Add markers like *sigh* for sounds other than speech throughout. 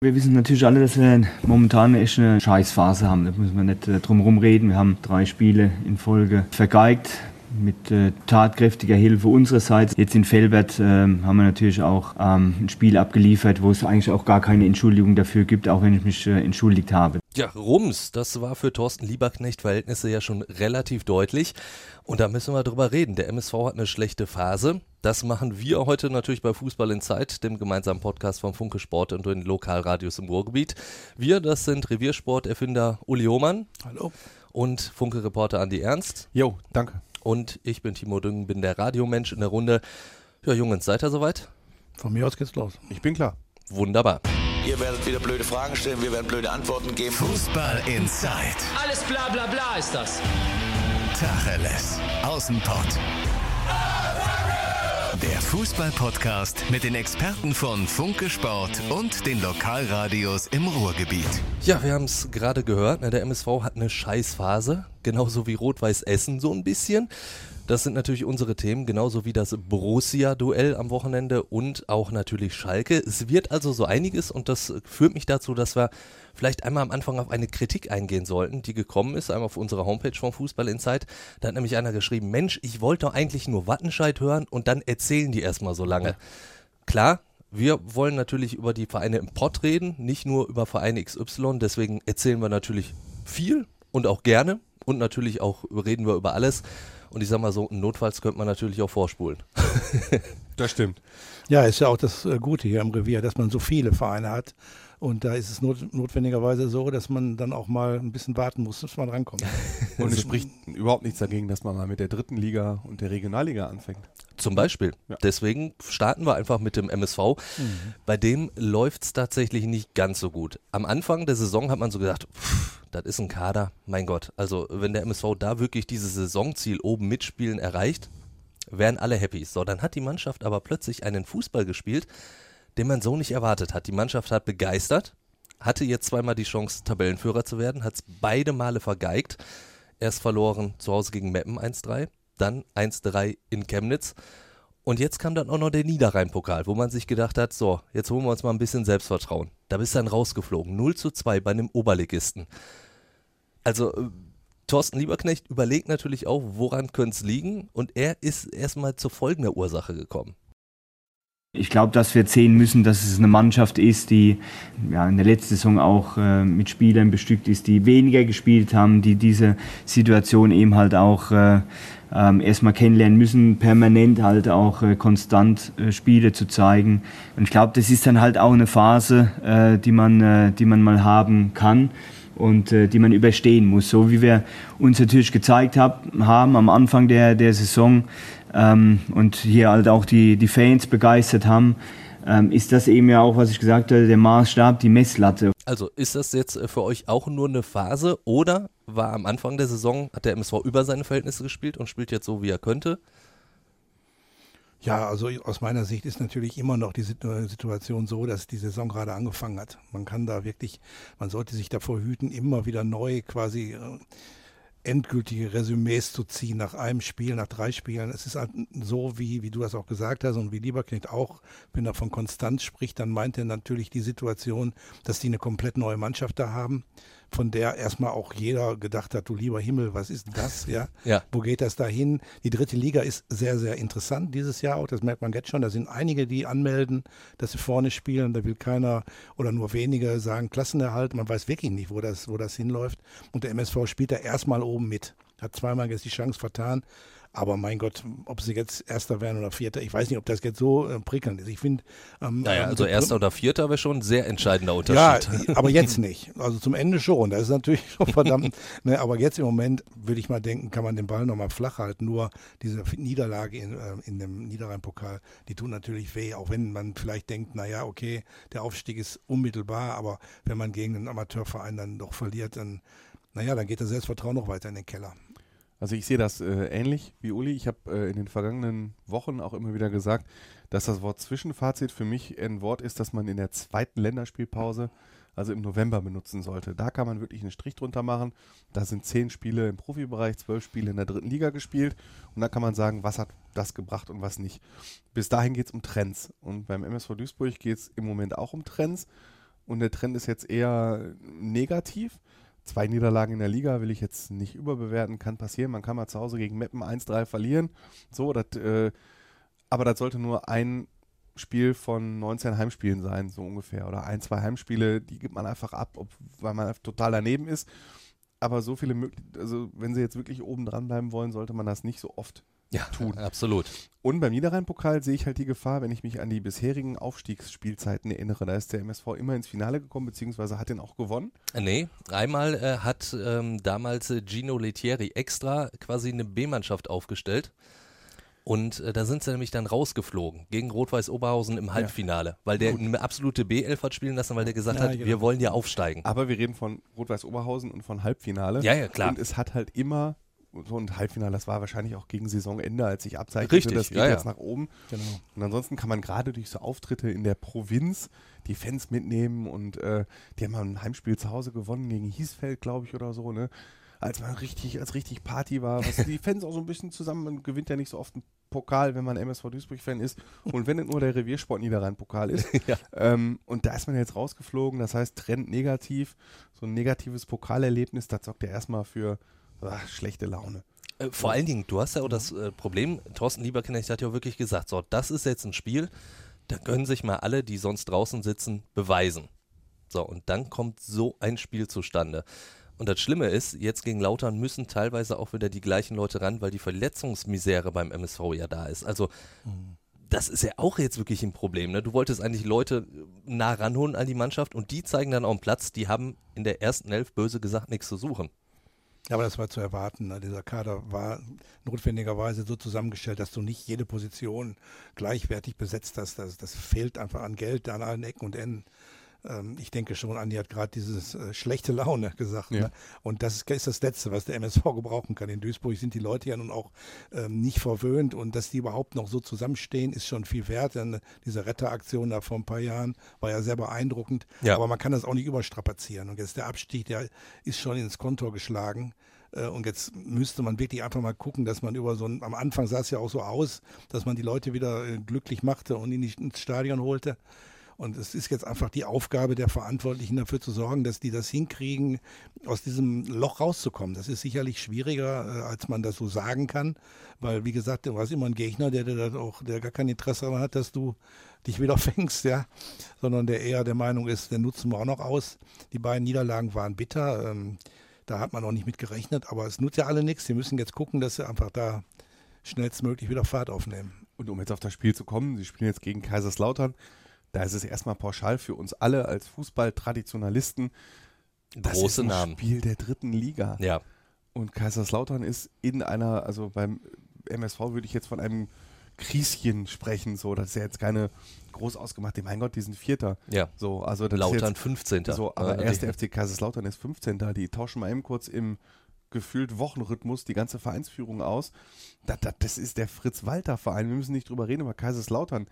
Wir wissen natürlich alle, dass wir momentan echt eine Scheißphase haben. Da müssen wir nicht äh, drum herum reden. Wir haben drei Spiele in Folge vergeigt mit äh, tatkräftiger Hilfe unsererseits. Jetzt in Felbert äh, haben wir natürlich auch ähm, ein Spiel abgeliefert, wo es eigentlich auch gar keine Entschuldigung dafür gibt, auch wenn ich mich äh, entschuldigt habe. Ja, Rums, das war für Thorsten Lieberknecht-Verhältnisse ja schon relativ deutlich. Und da müssen wir drüber reden. Der MSV hat eine schlechte Phase. Das machen wir heute natürlich bei Fußball in Zeit, dem gemeinsamen Podcast von Funke Sport und den Lokalradios im Ruhrgebiet. Wir, das sind Reviersport-Erfinder Uli Hohmann. Hallo. Und Funke-Reporter Andi Ernst. Jo, danke. Und ich bin Timo Düngen, bin der Radiomensch in der Runde. Ja, Jungs, seid ihr soweit? Von mir aus geht's los. Ich bin klar. Wunderbar. Ihr werdet wieder blöde Fragen stellen, wir werden blöde Antworten geben. Fußball Inside. Alles bla bla bla ist das. Tacheles. Außenpott. Der Fußball-Podcast mit den Experten von Funke Sport und den Lokalradios im Ruhrgebiet. Ja, wir haben es gerade gehört. ne, Der MSV hat eine Scheißphase, genauso wie Rot-Weiß Essen so ein bisschen. Das sind natürlich unsere Themen, genauso wie das Borussia-Duell am Wochenende und auch natürlich Schalke. Es wird also so einiges und das führt mich dazu, dass wir vielleicht einmal am Anfang auf eine Kritik eingehen sollten, die gekommen ist, einmal auf unserer Homepage von Fußball Insight. Da hat nämlich einer geschrieben, Mensch, ich wollte doch eigentlich nur Wattenscheid hören und dann erzählen die erstmal so lange. Klar, wir wollen natürlich über die Vereine im Pott reden, nicht nur über Vereine XY, deswegen erzählen wir natürlich viel und auch gerne und natürlich auch reden wir über alles. Und ich sag mal so, notfalls könnte man natürlich auch vorspulen. *laughs* Das stimmt. Ja, ist ja auch das äh, Gute hier im Revier, dass man so viele Vereine hat. Und da ist es not notwendigerweise so, dass man dann auch mal ein bisschen warten muss, bis man rankommt. *laughs* Und es spricht überhaupt nichts dagegen, dass man mal mit der dritten Liga und der Regionalliga anfängt. Zum Beispiel. Ja. Deswegen starten wir einfach mit dem MSV. Bei dem läuft es tatsächlich nicht ganz so gut. Am Anfang der Saison hat man so gedacht, pff, das ist ein Kader, mein Gott. Also wenn der MSV da wirklich dieses Saisonziel oben mitspielen erreicht, wären alle happy. So, dann hat die Mannschaft aber plötzlich einen Fußball gespielt, den man so nicht erwartet hat. Die Mannschaft hat begeistert, hatte jetzt zweimal die Chance, Tabellenführer zu werden, hat es beide Male vergeigt. Erst verloren zu Hause gegen Meppen 1-3, dann 1-3 in Chemnitz. Und jetzt kam dann auch noch der Niederrhein-Pokal, wo man sich gedacht hat, so, jetzt holen wir uns mal ein bisschen Selbstvertrauen. Da bist du dann rausgeflogen. 0 zu 2 bei einem Oberligisten. Also, äh, Thorsten Lieberknecht überlegt natürlich auch, woran könnte es liegen. Und er ist erstmal zu folgender Ursache gekommen. Ich glaube, dass wir sehen müssen, dass es eine Mannschaft ist, die ja, in der letzten Saison auch äh, mit Spielern bestückt ist, die weniger gespielt haben, die diese Situation eben halt auch äh, ähm, erstmal kennenlernen müssen, permanent halt auch äh, konstant äh, Spiele zu zeigen. Und ich glaube, das ist dann halt auch eine Phase, äh, die, man, äh, die man mal haben kann und äh, die man überstehen muss. So wie wir uns natürlich gezeigt hab, haben am Anfang der, der Saison ähm, und hier halt auch die, die Fans begeistert haben, ähm, ist das eben ja auch, was ich gesagt habe, der Maßstab, die Messlatte. Also ist das jetzt äh, für euch auch nur eine Phase oder war am Anfang der Saison, hat der MSV über seine Verhältnisse gespielt und spielt jetzt so, wie er könnte? Ja, also aus meiner Sicht ist natürlich immer noch die Situ- Situation so, dass die Saison gerade angefangen hat. Man kann da wirklich, man sollte sich davor hüten, immer wieder neu quasi äh, endgültige Resümees zu ziehen nach einem Spiel, nach drei Spielen. Es ist halt so, wie, wie du das auch gesagt hast und wie Lieberknecht auch, wenn er von Konstanz spricht, dann meint er natürlich die Situation, dass die eine komplett neue Mannschaft da haben, von der erstmal auch jeder gedacht hat, du lieber Himmel, was ist das? *laughs* Ja, Ja. wo geht das dahin? Die dritte Liga ist sehr, sehr interessant dieses Jahr auch. Das merkt man jetzt schon. Da sind einige, die anmelden, dass sie vorne spielen. Da will keiner oder nur wenige sagen Klassenerhalt. Man weiß wirklich nicht, wo das, wo das hinläuft. Und der MSV spielt da erstmal oben mit. Hat zweimal jetzt die Chance vertan. Aber mein Gott, ob sie jetzt Erster werden oder Vierter, ich weiß nicht, ob das jetzt so äh, prickelnd ist. Ich finde. Ähm, Naja, ähm, also Erster oder Vierter wäre schon ein sehr entscheidender ja, Unterschied. aber jetzt nicht. Also zum Ende schon. Das ist natürlich *laughs* schon verdammt. ne, aber jetzt im Moment würde ich mal denken, kann man den Ball nochmal flach halten. Nur diese Niederlage in, äh, in dem Niederrhein-Pokal, die tut natürlich weh. Auch wenn man vielleicht denkt, naja, okay, der Aufstieg ist unmittelbar. Aber wenn man gegen einen Amateurverein dann doch verliert, dann, naja, dann geht das Selbstvertrauen noch weiter in den Keller. Also ich sehe das äh, ähnlich wie Uli. Ich habe äh, in den vergangenen Wochen auch immer wieder gesagt, dass das Wort Zwischenfazit für mich ein Wort ist, das man in der zweiten Länderspielpause, also im November, benutzen sollte. Da kann man wirklich einen Strich drunter machen. Da sind zehn Spiele im Profibereich, zwölf Spiele in der dritten Liga gespielt. Und da kann man sagen, was hat das gebracht und was nicht. Bis dahin geht es um Trends. Und beim MSV Duisburg geht es im Moment auch um Trends. und der Trend ist jetzt eher negativ. Zwei Niederlagen in der Liga will ich jetzt nicht überbewerten, kann passieren. Man kann mal zu Hause gegen Meppen 1-3 verlieren. So, das, äh, aber das sollte nur ein Spiel von 19 Heimspielen sein, so ungefähr. Oder ein, zwei Heimspiele, die gibt man einfach ab, ob, weil man total daneben ist. Aber so viele Möglichkeiten, also wenn sie jetzt wirklich oben dran bleiben wollen, sollte man das nicht so oft Ja, tun. absolut. Und beim Niederrhein-Pokal sehe ich halt die Gefahr, wenn ich mich an die bisherigen Aufstiegsspielzeiten erinnere. Da ist der MSV immer ins Finale gekommen, beziehungsweise hat den auch gewonnen. Nee, einmal äh, hat ähm, damals äh, Gino Lettieri extra quasi eine B-Mannschaft aufgestellt. Und äh, da sind sie nämlich dann rausgeflogen gegen Rot-Weiß Oberhausen im Halbfinale, weil der eine absolute B11 hat spielen lassen, weil der gesagt Ja, hat, genau. wir wollen ja aufsteigen. Aber wir reden von Rot-Weiß Oberhausen und von Halbfinale. Ja, ja, klar. Und es hat halt immer, so ein Halbfinale, das war wahrscheinlich auch gegen Saisonende, als ich abzeichnete, Richtig, das geht ja, jetzt ja. nach oben. Genau. Und ansonsten kann man gerade durch so Auftritte in der Provinz die Fans mitnehmen und äh, die haben mal ein Heimspiel zu Hause gewonnen gegen Hiesfeld, glaube ich, oder so, ne? Als man richtig, als richtig Party war, was die *laughs* Fans auch so ein bisschen zusammen, man gewinnt ja nicht so oft einen Pokal, wenn man MSV Duisburg-Fan ist. Und wenn nur der Reviersport Niederrhein-Pokal ist. *laughs* Ja. ähm, und da ist man jetzt rausgeflogen, das heißt Trend negativ, so ein negatives Pokalerlebnis, das sorgt ja erstmal für ah, schlechte Laune. Äh, vor allen Dingen, du hast ja auch das äh, Problem, Thorsten Lieberknecht hat ja auch wirklich gesagt, so, das ist jetzt ein Spiel, da können sich mal alle, die sonst draußen sitzen, beweisen. So, und dann kommt so ein Spiel zustande. Und das Schlimme ist, jetzt gegen Lautern müssen teilweise auch wieder die gleichen Leute ran, weil die Verletzungsmisere beim MSV ja da ist. Also, das ist ja auch jetzt wirklich ein Problem. Ne? Du wolltest eigentlich Leute äh, nah ranholen an die Mannschaft und die zeigen dann auch einen Platz, die haben in der ersten Elf böse gesagt nichts zu suchen. Ja, aber das war zu erwarten. Ne? Dieser Kader war notwendigerweise so zusammengestellt, dass du nicht jede Position gleichwertig besetzt hast. Das, das fehlt einfach an Geld an allen Ecken und Enden. Ähm, ich denke schon, Andi hat gerade dieses äh, schlechte Laune *laughs* gesagt. Ja. Ne? Und das ist, ist das Letzte, was der MSV gebrauchen kann. In Duisburg sind die Leute ja nun auch ähm, nicht verwöhnt und dass die überhaupt noch so zusammenstehen, ist schon viel wert. Denn diese Retteraktion da vor ein paar Jahren war ja sehr beeindruckend. Ja. Aber man kann das auch nicht überstrapazieren. Und jetzt der Abstieg, der ist schon ins Kontor geschlagen. Äh, Und jetzt müsste man wirklich einfach mal gucken, dass man über so ein, am Anfang sah es ja auch so aus, dass man die Leute wieder äh, glücklich machte und die, ins Stadion holte. Und es ist jetzt einfach die Aufgabe der Verantwortlichen dafür zu sorgen, dass die das hinkriegen, aus diesem Loch rauszukommen. Das ist sicherlich schwieriger, äh, als man das so sagen kann, weil wie gesagt, du hast immer ein Gegner, der, der, auch, der gar kein Interesse daran hat, dass du dich wieder *laughs* fängst, ja, sondern der eher der Meinung ist, den nutzen wir auch noch aus. Die beiden Niederlagen waren bitter. Ähm, da hat man auch nicht mit gerechnet, aber es nutzt ja alle nichts. Sie müssen jetzt gucken, dass sie einfach da schnellstmöglich wieder Fahrt aufnehmen. Und um jetzt auf das Spiel zu kommen, sie spielen jetzt gegen Kaiserslautern. Da ist es erstmal pauschal für uns alle als Fußball-Traditionalisten. Das ist Große ein Namen. Spiel der dritten Liga. Ja. Und Kaiserslautern ist in einer, also beim MSV würde ich jetzt von einem Krieschen sprechen, so, das ist ja jetzt keine groß ausgemachte, mein Gott, die sind Vierter. Ja. So, also das ist Lautern jetzt, 15. so, aber Äh, erste FC Kaiserslautern ist 15. Die tauschen mal eben kurz im gefühlt Wochenrhythmus die ganze Vereinsführung aus. Das, das, das ist der Fritz-Walter-Verein. Wir müssen nicht drüber reden, aber Kaiserslautern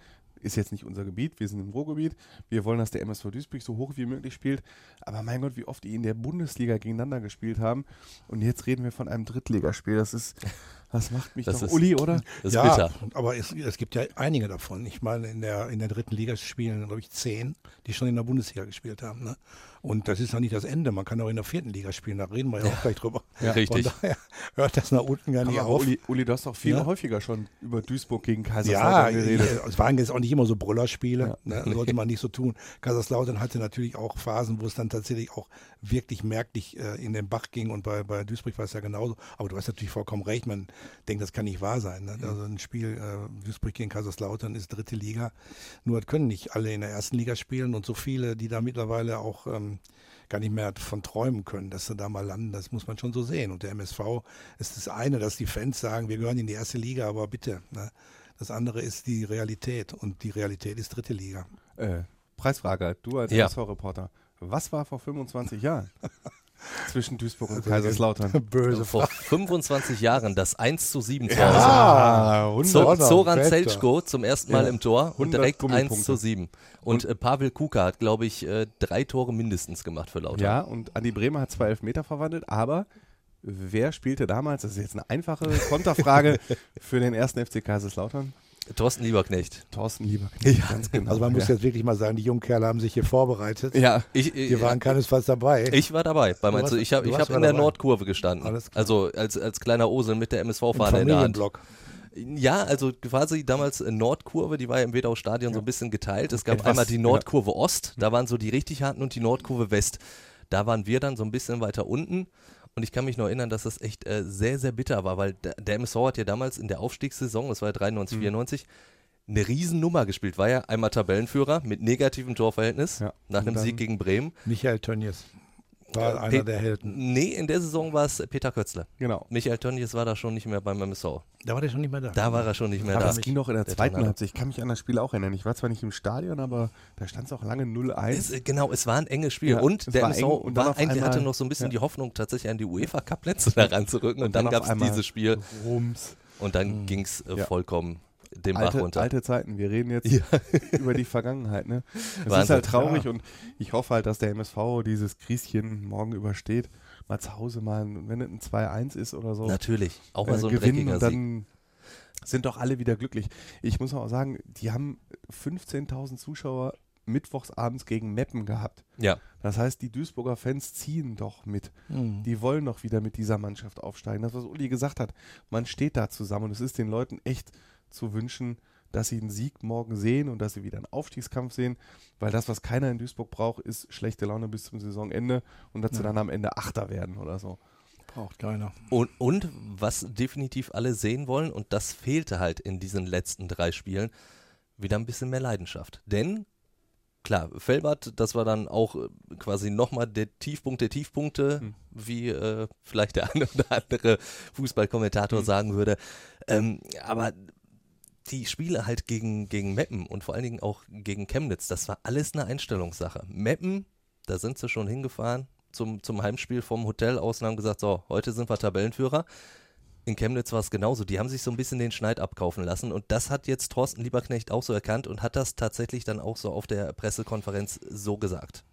ist jetzt nicht unser Gebiet. Wir sind im Ruhrgebiet. Wir wollen, dass der MSV Duisburg so hoch wie möglich spielt. Aber mein Gott, wie oft die in der Bundesliga gegeneinander gespielt haben. Und jetzt reden wir von einem Drittligaspiel. Das ist, das macht mich Das doch ist- Uli, oder? Das ist ja, bitter. aber es, es gibt ja einige davon. Ich meine, in der, in der dritten Liga spielen, glaube ich, zehn, die schon in der Bundesliga gespielt haben. Ne? Und das ist noch nicht das Ende. Man kann auch in der vierten Liga spielen. Da reden wir ja, auch gleich drüber. Richtig. Von daher hört das nach unten gar nicht Aber auf. Uli, Uli, du hast doch viel Ja. häufiger schon über Duisburg gegen Ja, Kaiserslautern geredet. es waren jetzt auch nicht immer so Brüllerspiele, ne? sollte man nicht so tun. Kaiserslautern hatte natürlich auch Phasen, wo es dann tatsächlich auch wirklich merklich äh, in den Bach ging und bei, bei Duisburg war es ja genauso. Aber du hast natürlich vollkommen recht, man denkt, das kann nicht wahr sein. Ne? Also ein Spiel äh, Duisburg gegen Kaiserslautern ist dritte Liga. Nur können nicht alle in der ersten Liga spielen und so viele, die da mittlerweile auch ähm, gar nicht mehr von träumen können, dass sie da mal landen, das muss man schon so sehen. Und der MSV ist das eine, dass die Fans sagen, wir gehören in die erste Liga, aber bitte. Ne? Das andere ist die Realität und die Realität ist dritte Liga. Äh, Preisfrage, du als Ja. MSV-Reporter. Was war vor 25 Jahren *laughs* zwischen Duisburg und Kaiserslautern? *laughs* Böse Vor 25 Jahren das 1 zu 7 zu Hause. Ah, Zo Zoran. Zelczko zum ersten Mal Ja. im Tor und 100 direkt 1 Gummipunkte. zu 7. Und äh, Pavel Kuka hat, glaube ich, äh, drei Tore mindestens gemacht für Lautern. Ja, und Andi Bremer hat zwei Elfmeter verwandelt, aber wer spielte damals, das ist jetzt eine einfache Konterfrage *laughs* für den ersten FC Kaiserslautern, Thorsten Lieberknecht. Thorsten Lieberknecht, Ja. ganz genau. Also man muss ja. jetzt wirklich mal sagen, die jungen Kerle haben sich hier vorbereitet. ja, Ich, Wir waren keinesfalls dabei. Ich war dabei. Bei Du Ich habe du ich warst hab in der dabei. Nordkurve gestanden. Alles klar. Also als, als kleiner Osel mit der MSV-Fahne in der Hand. Ja, also quasi damals in Nordkurve, die war ja im Wedau-Stadion so ein bisschen geteilt. Es gab Etwas, einmal die ja. Nordkurve Ost, da waren so die richtig harten und die Nordkurve West. Da waren wir dann so ein bisschen weiter unten. Und ich kann mich noch erinnern, dass das echt äh, sehr, sehr bitter war, weil der, MSV hat ja damals in der Aufstiegssaison, das war ja 93, Mhm. 94, eine Riesennummer gespielt. War ja einmal Tabellenführer mit negativem Torverhältnis Ja. nach einem Sieg gegen Bremen. Michael Tönnies war Äh, einer Pe- der Helden. Nee, in der Saison war es Peter Kötzle. genau. Michael Tönnies war da schon nicht mehr beim MSV. Da war der schon nicht mehr da. Da war er schon nicht mehr Aber da. das ging doch in der, der zweiten. Halbzeit. Ich kann mich an das Spiel auch erinnern. Ich war zwar nicht im Stadion, aber da stand es auch lange 0-1. Es, äh, genau, es war ein enges Spiel. Ja, und es der war eng und dann war eigentlich, hatte einmal- noch so ein bisschen ja. die Hoffnung, tatsächlich an die UEFA-Cup-Plätze da ranzurücken. Und, dann, auf gab es einmal dieses Spiel Rums. und dann ging es äh, Ja. vollkommen den Bach Alte, runter. alte Zeiten. Wir reden jetzt *laughs* Ja. über die Vergangenheit. Ne? Es ist halt traurig und ich hoffe halt, dass der MSV dieses Krieschen morgen übersteht. Mal zu Hause mal, wenn es ein 2-1 ist oder so. Natürlich, auch mal äh, so ein gewinnen dreckiger und Sieg. dann sind doch alle wieder glücklich. Ich muss auch sagen, die haben 15.000 Zuschauer mittwochsabends gegen Meppen gehabt. Ja, Das heißt, die Duisburger Fans ziehen doch mit. Mhm. Die wollen doch wieder mit dieser Mannschaft aufsteigen. Das, was Uli gesagt hat, man steht da zusammen und es ist den Leuten echt zu wünschen, dass sie einen Sieg morgen sehen und dass sie wieder einen Aufstiegskampf sehen, weil das, was keiner in Duisburg braucht, ist schlechte Laune bis zum Saisonende und dass sie dann am Ende Achter werden oder so. Braucht keiner. und, und was definitiv alle sehen wollen, und das fehlte halt in diesen letzten drei Spielen, wieder ein bisschen mehr Leidenschaft. Denn, klar, Felbert, das war dann auch äh, quasi nochmal der Tiefpunkt der Tiefpunkte, Hm. wie äh, vielleicht der *laughs* eine oder andere Fußballkommentator sagen würde. Ähm, aber die Spiele halt gegen, gegen Meppen und vor allen Dingen auch gegen Chemnitz, das war alles eine Einstellungssache. Meppen, da sind sie schon hingefahren zum, zum Heimspiel vom Hotel aus und haben gesagt, so, heute sind wir Tabellenführer. In Chemnitz war es genauso. Die haben sich so ein bisschen den Schneid abkaufen lassen und das hat jetzt Thorsten Lieberknecht auch so erkannt und hat das tatsächlich dann auch so auf der Pressekonferenz so gesagt.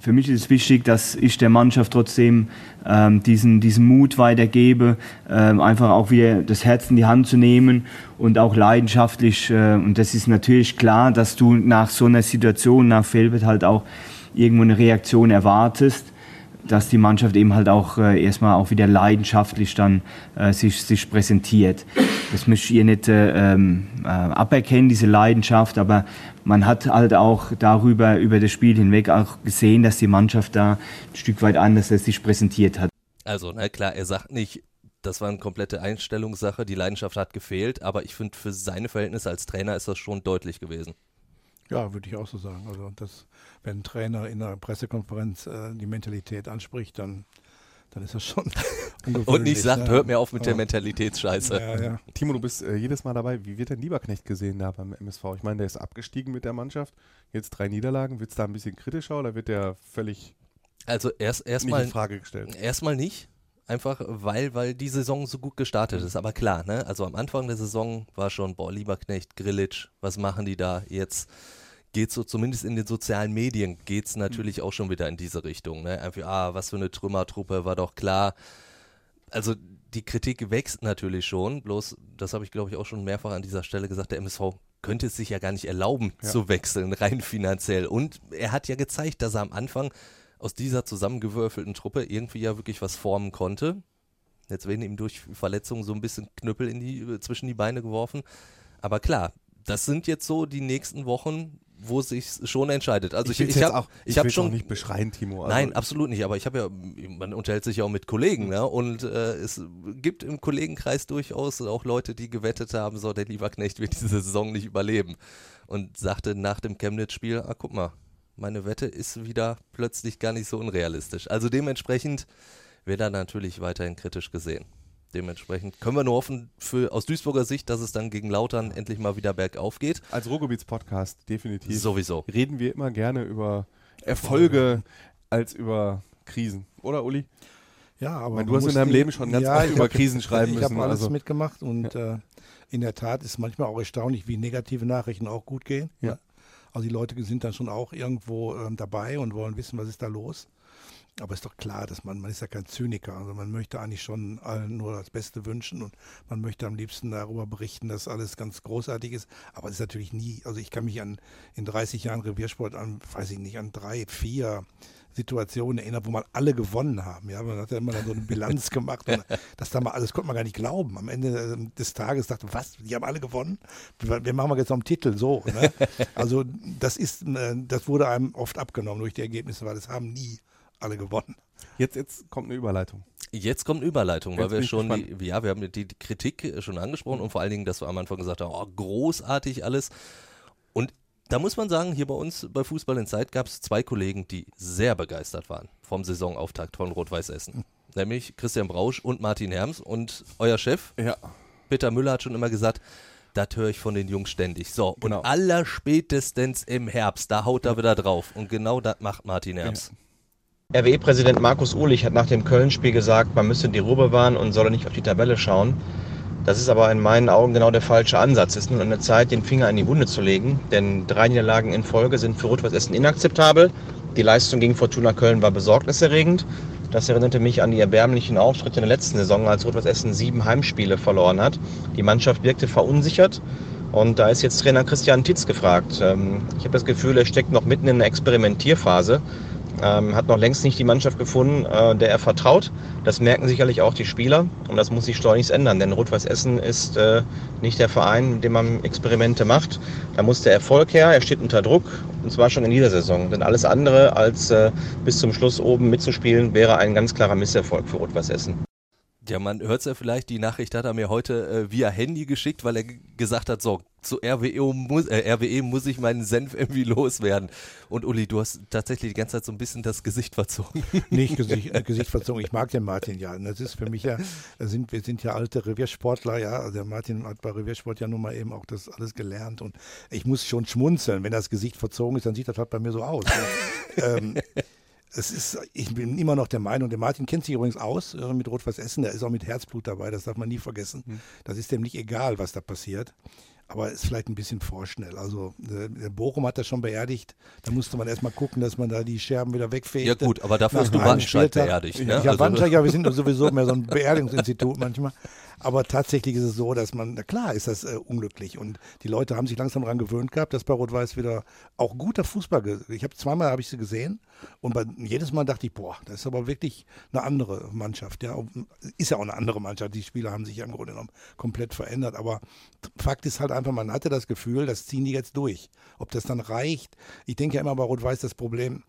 Für mich ist es wichtig, dass ich der Mannschaft trotzdem ähm, diesen, diesen Mut weitergebe, ähm, einfach auch wieder das Herz in die Hand zu nehmen und auch leidenschaftlich. Äh, und das ist natürlich klar, dass du nach so einer Situation, nach Felbert halt auch irgendwo eine Reaktion erwartest, dass die Mannschaft eben halt auch äh, erstmal auch wieder leidenschaftlich dann äh, sich, sich präsentiert. Das möchte ich ihr nicht äh, ähm, äh, aberkennen, diese Leidenschaft, aber man hat halt auch darüber, über das Spiel hinweg auch gesehen, dass die Mannschaft da ein Stück weit anders sich präsentiert hat. Also, na klar, er sagt nicht, das war eine komplette Einstellungssache, die Leidenschaft hat gefehlt, aber ich finde, für seine Verhältnisse als Trainer ist das schon deutlich gewesen. Ja, würde ich auch so sagen. Also das, wenn ein Trainer in einer Pressekonferenz äh, die Mentalität anspricht, dann, dann ist das schon. *laughs* Und nicht sagt, ne? hört mir auf mit der Aber- Mentalitätsscheiße. Ja, ja. Timo, du bist äh, jedes Mal dabei. Wie wird denn Lieberknecht gesehen da beim MSV? Ich meine, der ist abgestiegen mit der Mannschaft. Jetzt drei Niederlagen. Wird es da ein bisschen kritischer oder wird der völlig Also erst nicht erstmal in Frage gestellt? erstmal nicht, einfach weil weil die Saison so gut gestartet ist, aber klar, ne? Also am Anfang der Saison war schon boah, Lieberknecht, Grillitsch, was machen die da jetzt? Geht's so zumindest in den sozialen Medien geht's natürlich auch schon wieder in diese Richtung, ne? Einfach ah, was für eine Trümmertruppe, war doch klar. Also die Kritik wächst natürlich schon, bloß das habe ich glaube ich auch schon mehrfach an dieser Stelle gesagt, der MSV könnte es sich ja gar nicht erlauben Ja. zu wechseln, rein finanziell. Und er hat ja gezeigt, dass er am Anfang aus dieser zusammengewürfelten Truppe irgendwie ja wirklich was formen konnte. Jetzt werden ihm durch Verletzungen so ein bisschen Knüppel in die, äh, zwischen die Beine geworfen. Aber klar, das sind jetzt so die nächsten Wochen, wo es sich schon entscheidet. Also ich, ich, jetzt habe auch, ich ich hab schon auch nicht beschreien, Timo. Also, Nein, absolut nicht. Aber ich habe ja, man unterhält sich ja auch mit Kollegen, ne? Und äh, es gibt im Kollegenkreis durchaus auch Leute, die gewettet haben, so der Lieberknecht wird diese Saison nicht überleben. Und sagte nach dem Chemnitz-Spiel, ah, guck mal, meine Wette ist wieder plötzlich gar nicht so unrealistisch. Also dementsprechend wird er natürlich weiterhin kritisch gesehen. Dementsprechend können wir nur hoffen, für, aus Duisburger Sicht, dass es dann gegen Lautern endlich mal wieder bergauf geht. Als Ruhrgebiets-Podcast definitiv. Sowieso. Reden wir immer gerne über Erfolge als über Krisen. Oder, Uli? Ja, aber meine, du hast in deinem Leben schon ganz oft ich über hab- Krisen schreiben Ich müssen, habe alles also- mitgemacht und äh, in der Tat ist manchmal auch erstaunlich, wie negative Nachrichten auch gut gehen. Ja. Also die Leute sind dann schon auch irgendwo ähm, dabei und wollen wissen, was ist da los. Aber ist doch klar, dass man, man ist ja kein Zyniker. Also man möchte eigentlich schon allen nur das Beste wünschen und man möchte am liebsten darüber berichten, dass alles ganz großartig ist. Aber es ist natürlich nie, also ich kann mich an in 30 Jahren Reviersport an, weiß ich nicht, an drei, vier Situationen erinnert, wo mal alle gewonnen haben. Ja, man hat ja immer dann so eine Bilanz *laughs* gemacht und das da mal alles konnte man gar nicht glauben. Am Ende äh, des Tages dachte man, was, die haben alle gewonnen? Wir machen wir jetzt noch einen Titel so. Ne? *laughs* Also das ist, äh, das wurde einem oft abgenommen durch die Ergebnisse, weil es haben nie alle gewonnen. Jetzt, jetzt kommt eine Überleitung. Jetzt kommt eine Überleitung, weil Jetzt wir schon, die, ja, wir haben die, die Kritik schon angesprochen und vor allen Dingen, dass wir am Anfang gesagt haben, oh, großartig alles. Und da muss man sagen, hier bei uns bei Fußball in Zeit gab es zwei Kollegen, die sehr begeistert waren vom Saisonauftakt von Rot-Weiß Essen. Nämlich Christian Brausch und Martin Herms. Und euer Chef, Ja. Peter Müller, hat schon immer gesagt, das höre ich von den Jungs ständig. So, Genau. und allerspätestens im Herbst, da haut er wieder drauf. Und genau das macht Martin Herms. RWE-Präsident Markus Uhlich hat nach dem Köln-Spiel gesagt, man müsse die Ruhe bewahren und solle nicht auf die Tabelle schauen. Das ist aber in meinen Augen genau der falsche Ansatz. Es ist nun an der Zeit, den Finger in die Wunde zu legen, denn drei Niederlagen in Folge sind für Rot-Weiß Essen inakzeptabel. Die Leistung gegen Fortuna Köln war besorgniserregend. Das erinnerte mich an die erbärmlichen Auftritte in der letzten Saison, als Rot-Weiß Essen sieben Heimspiele verloren hat. Die Mannschaft wirkte verunsichert und da ist jetzt Trainer Christian Titz gefragt. Ähm, Ich habe das Gefühl, er steckt noch mitten in einer Experimentierphase ähm, hat noch längst nicht die Mannschaft gefunden, äh, der er vertraut. Das merken sicherlich auch die Spieler und das muss sich schleunigst ändern, denn Rot-Weiß Essen ist äh, nicht der Verein, mit dem man Experimente macht. Da muss der Erfolg her, er steht unter Druck und zwar schon in dieser Saison, denn alles andere als äh, bis zum Schluss oben mitzuspielen wäre ein ganz klarer Misserfolg für Rot-Weiß Essen. Ja, man hört es ja vielleicht, die Nachricht hat er mir heute äh, via Handy geschickt, weil er gesagt hat, so, zu RWE muss, äh, RWE muss ich meinen Senf irgendwie *laughs* loswerden. Und Uli, du hast tatsächlich die ganze Zeit so ein bisschen das Gesicht verzogen. *laughs* Nicht Gesicht, äh, *laughs* Gesicht verzogen. Ich mag den Martin ja. Und das ist für mich ja, sind, wir sind ja alte Reviersportler, ja. Also der Martin hat bei Reviersport ja nun mal eben auch das alles gelernt. Und ich muss schon schmunzeln. Wenn das Gesicht verzogen ist, dann sieht das halt bei mir so aus. Ja. ähm, es ist, ich bin immer noch der Meinung, der Martin kennt sich übrigens aus äh, mit Rot-Weiß Essen, der ist auch mit Herzblut dabei, das darf man nie vergessen. Das ist dem nicht egal, was da passiert. Aber ist vielleicht ein bisschen vorschnell. Also äh, der Bochum hat das schon beerdigt. Da musste man erstmal gucken, dass man da die Scherben wieder wegfegt. Ja gut, aber dafür hast du Spieltag. beerdigt. Ne? Ja, Also- Wandscheid, ja, wir sind sowieso mehr so ein Beerdigungsinstitut manchmal. Aber tatsächlich ist es so, dass man, na klar ist das äh, unglücklich. Und die Leute haben sich langsam daran gewöhnt gehabt, dass bei Rot-Weiß wieder auch guter Fußball, ich habe zweimal habe ich sie gesehen und bei, jedes Mal dachte ich, boah, das ist aber wirklich eine andere Mannschaft. Ja, ist ja auch eine andere Mannschaft. Die Spieler haben sich ja im Grunde genommen komplett verändert. Aber Fakt ist halt einfach, man hatte das Gefühl, das ziehen die jetzt durch. Ob das dann reicht, ich denke ja immer bei Rot-Weiß das Problem,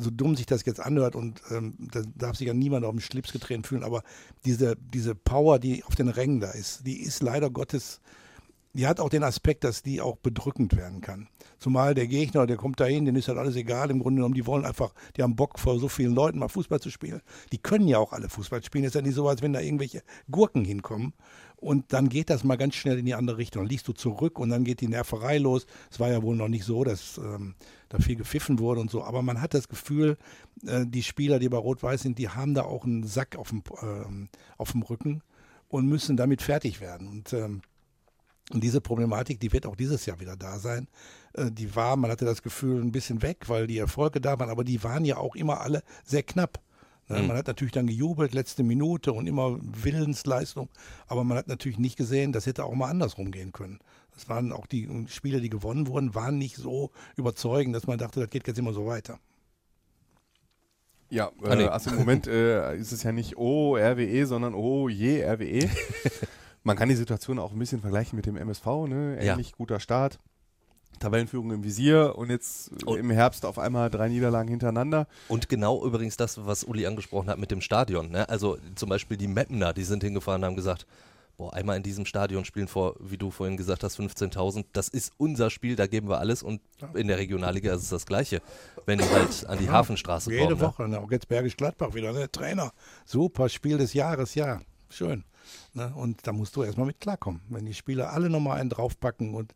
so dumm sich das jetzt anhört und ähm, da darf sich ja niemand auf den Schlips getreten fühlen, aber diese, diese Power, die auf den Rängen da ist, die ist leider Gottes, die hat auch den Aspekt, dass die auch bedrückend werden kann. Zumal der Gegner, der kommt dahin, denen ist halt alles egal, im Grunde genommen, die wollen einfach, die haben Bock vor so vielen Leuten mal Fußball zu spielen. Die können ja auch alle Fußball spielen, ist ja nicht so, als wenn da irgendwelche Gurken hinkommen. Und dann geht das mal ganz schnell in die andere Richtung. Dann liegst du zurück und dann geht die Nerverei los. Es war ja wohl noch nicht so, dass ähm, da viel gepfiffen wurde und so. Aber man hat das Gefühl, äh, die Spieler, die bei Rot-Weiß sind, die haben da auch einen Sack auf dem, ähm, auf dem Rücken und müssen damit fertig werden. Und ähm, und diese Problematik, die wird auch dieses Jahr wieder da sein. Äh, Die war, man hatte das Gefühl, ein bisschen weg, weil die Erfolge da waren, aber die waren ja auch immer alle sehr knapp. Ne, Man hat natürlich dann gejubelt, letzte Minute und immer Willensleistung, aber man hat natürlich nicht gesehen, das hätte auch mal andersrum gehen können. Das waren auch die Spiele, die gewonnen wurden, waren nicht so überzeugend, dass man dachte, das geht jetzt immer so weiter. Ja, Ah, nee. äh, also im Moment äh, ist es ja nicht oh RWE, sondern oh je RWE. Man kann die Situation auch ein bisschen vergleichen mit dem MSV, ne? Ja. Ähnlich guter Start. Tabellenführung im Visier und jetzt Und- im Herbst auf einmal drei Niederlagen hintereinander. Und genau übrigens das, was Uli angesprochen hat mit dem Stadion. Ne? Also zum Beispiel die Mappener, die sind hingefahren und haben gesagt, boah, einmal in diesem Stadion spielen vor, wie du vorhin gesagt hast, 15.000. Das ist unser Spiel, da geben wir alles. Und in der Regionalliga ist es das Gleiche, wenn die halt an die Hafenstraße Jede kommen. Ne? Woche, ne? auch jetzt Bergisch Gladbach wieder, ne? Trainer. Super, Spiel des Jahres, ja, schön. Ne? Und da musst du erstmal mit klarkommen. Wenn die Spieler alle nochmal einen draufpacken und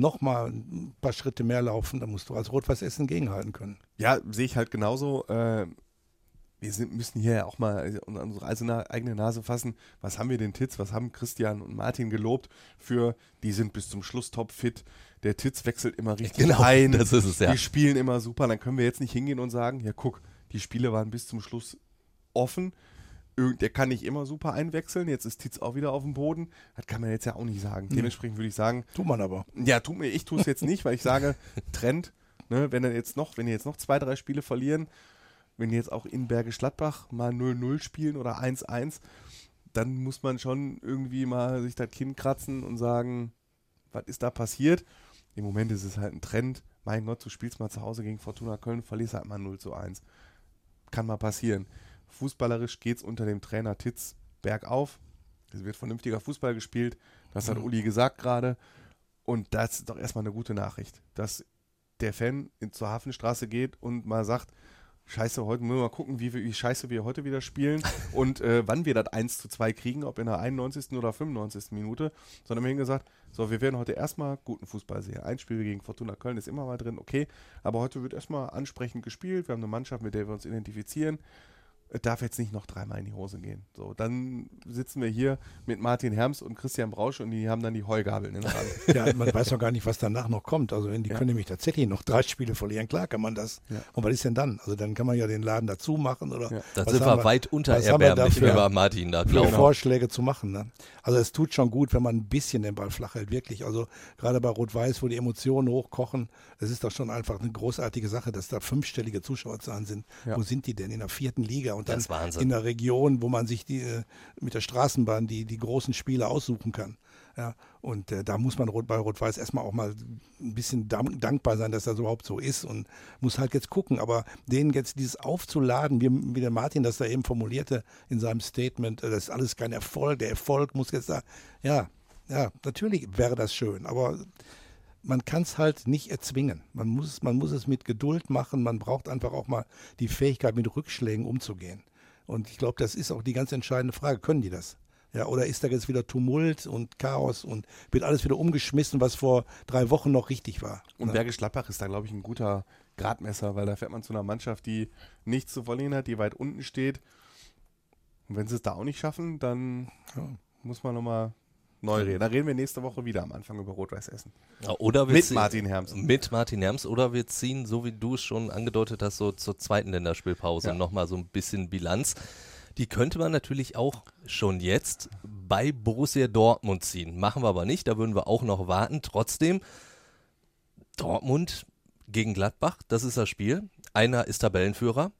nochmal ein paar Schritte mehr laufen, dann musst du als Rot-Weiß Essen gegenhalten können. Ja, sehe ich halt genauso. Äh, wir sind, müssen hier ja auch mal unsere eigene Nase fassen. Was haben wir den Titz, was haben Christian und Martin gelobt für, die sind bis zum Schluss topfit. Der Titz wechselt immer richtig Genau, ein. *laughs* das ist es, ja. Die spielen immer super. Dann können wir jetzt nicht hingehen und sagen, ja guck, Die Spiele waren bis zum Schluss offen. Der kann nicht immer super einwechseln. Jetzt ist Titz auch wieder auf dem Boden. Das kann man jetzt ja auch nicht sagen. Dementsprechend würde ich sagen, Tut man aber. ja, tu mir, ich tue es jetzt nicht, weil ich sage, *laughs* Trend, ne, wenn er jetzt noch, wenn ihr jetzt noch zwei, drei Spiele verlieren, wenn die jetzt auch in Bergisch Gladbach mal 0-0 spielen oder 1-1, dann muss man schon irgendwie mal sich das Kinn kratzen und sagen, was ist da passiert? Im Moment ist es halt ein Trend. Mein Gott, du spielst mal zu Hause gegen Fortuna Köln, verlierst halt mal 0 zu 1. Kann mal passieren. Fußballerisch geht es unter dem Trainer Titz bergauf. Es wird vernünftiger Fußball gespielt. Das hat Uli gesagt gerade. Und das ist doch erstmal eine gute Nachricht, dass der Fan in, zur Hafenstraße geht und mal sagt, Scheiße, heute müssen wir mal gucken, wie, wie scheiße wir heute wieder spielen *laughs* und äh, wann wir das 1 zu 2 kriegen, ob in der 91. oder 95. Minute, sondern wir haben gesagt, so, wir werden heute erstmal guten Fußball sehen. Ein Spiel gegen Fortuna Köln ist immer mal drin, okay, aber heute wird erstmal ansprechend gespielt, wir haben eine Mannschaft, mit der wir uns identifizieren. Es darf jetzt nicht noch dreimal in die Hose gehen. So, dann sitzen wir hier mit Martin Herms und Christian Brausch und die haben dann die Heugabeln in der Hand. *laughs* Ja, man weiß noch gar nicht, was danach noch kommt. Also wenn die Ja. können nämlich tatsächlich noch drei Spiele verlieren, klar kann man das. Ja. Und was ist denn dann? Also dann kann man ja den Laden dazu machen oder Ja. Da sind wir weit unter erbärmlich, wir Martin da für glauben. Vorschläge zu machen. Ne? Also es tut schon gut, wenn man ein bisschen den Ball flach hält, wirklich. Also gerade bei Rot-Weiß, wo die Emotionen hochkochen, es ist doch schon einfach eine großartige Sache, dass da fünfstellige Zuschauerzahlen sind. Ja. Wo sind die denn? In der vierten Liga und dann in der Region, wo man sich die äh, mit der Straßenbahn die, die großen Spiele aussuchen kann. Ja, und äh, da muss man Rot- bei Rot-Weiß erstmal auch mal ein bisschen dank- dankbar sein, dass das überhaupt so ist und muss halt jetzt gucken. Aber denen jetzt dieses aufzuladen, wie, wie der Martin das da eben formulierte in seinem Statement, äh, das ist alles kein Erfolg, der Erfolg muss jetzt da, ja, ja, natürlich wäre das schön, aber man kann es halt nicht erzwingen. Man muss, man muss es mit Geduld machen, man braucht einfach auch mal die Fähigkeit, mit Rückschlägen umzugehen. Und ich glaube, das ist auch die ganz entscheidende Frage. Können die das? Ja, oder ist da jetzt wieder Tumult und Chaos und wird alles wieder umgeschmissen, was vor drei Wochen noch richtig war? Und. Bergisch Gladbach ist da, glaube ich, ein guter Gradmesser, weil da fährt man zu einer Mannschaft, die nichts zu verlieren hat, die weit unten steht. Und wenn sie es da auch nicht schaffen, dann Ja. muss man nochmal neu reden. Da reden wir nächste Woche wieder am Anfang über Rot-Weiß Essen. Ja, Oder wir Mit ziehen- Martin Herms. Mit Martin Herms. Oder wir ziehen, so wie du es schon angedeutet hast, so zur zweiten Länderspielpause Ja. nochmal so ein bisschen Bilanz. Die könnte man natürlich auch schon jetzt bei Borussia Dortmund ziehen. Machen wir aber nicht, da würden wir auch noch warten. Trotzdem, Dortmund gegen Gladbach, das ist das Spiel. Einer ist Tabellenführer,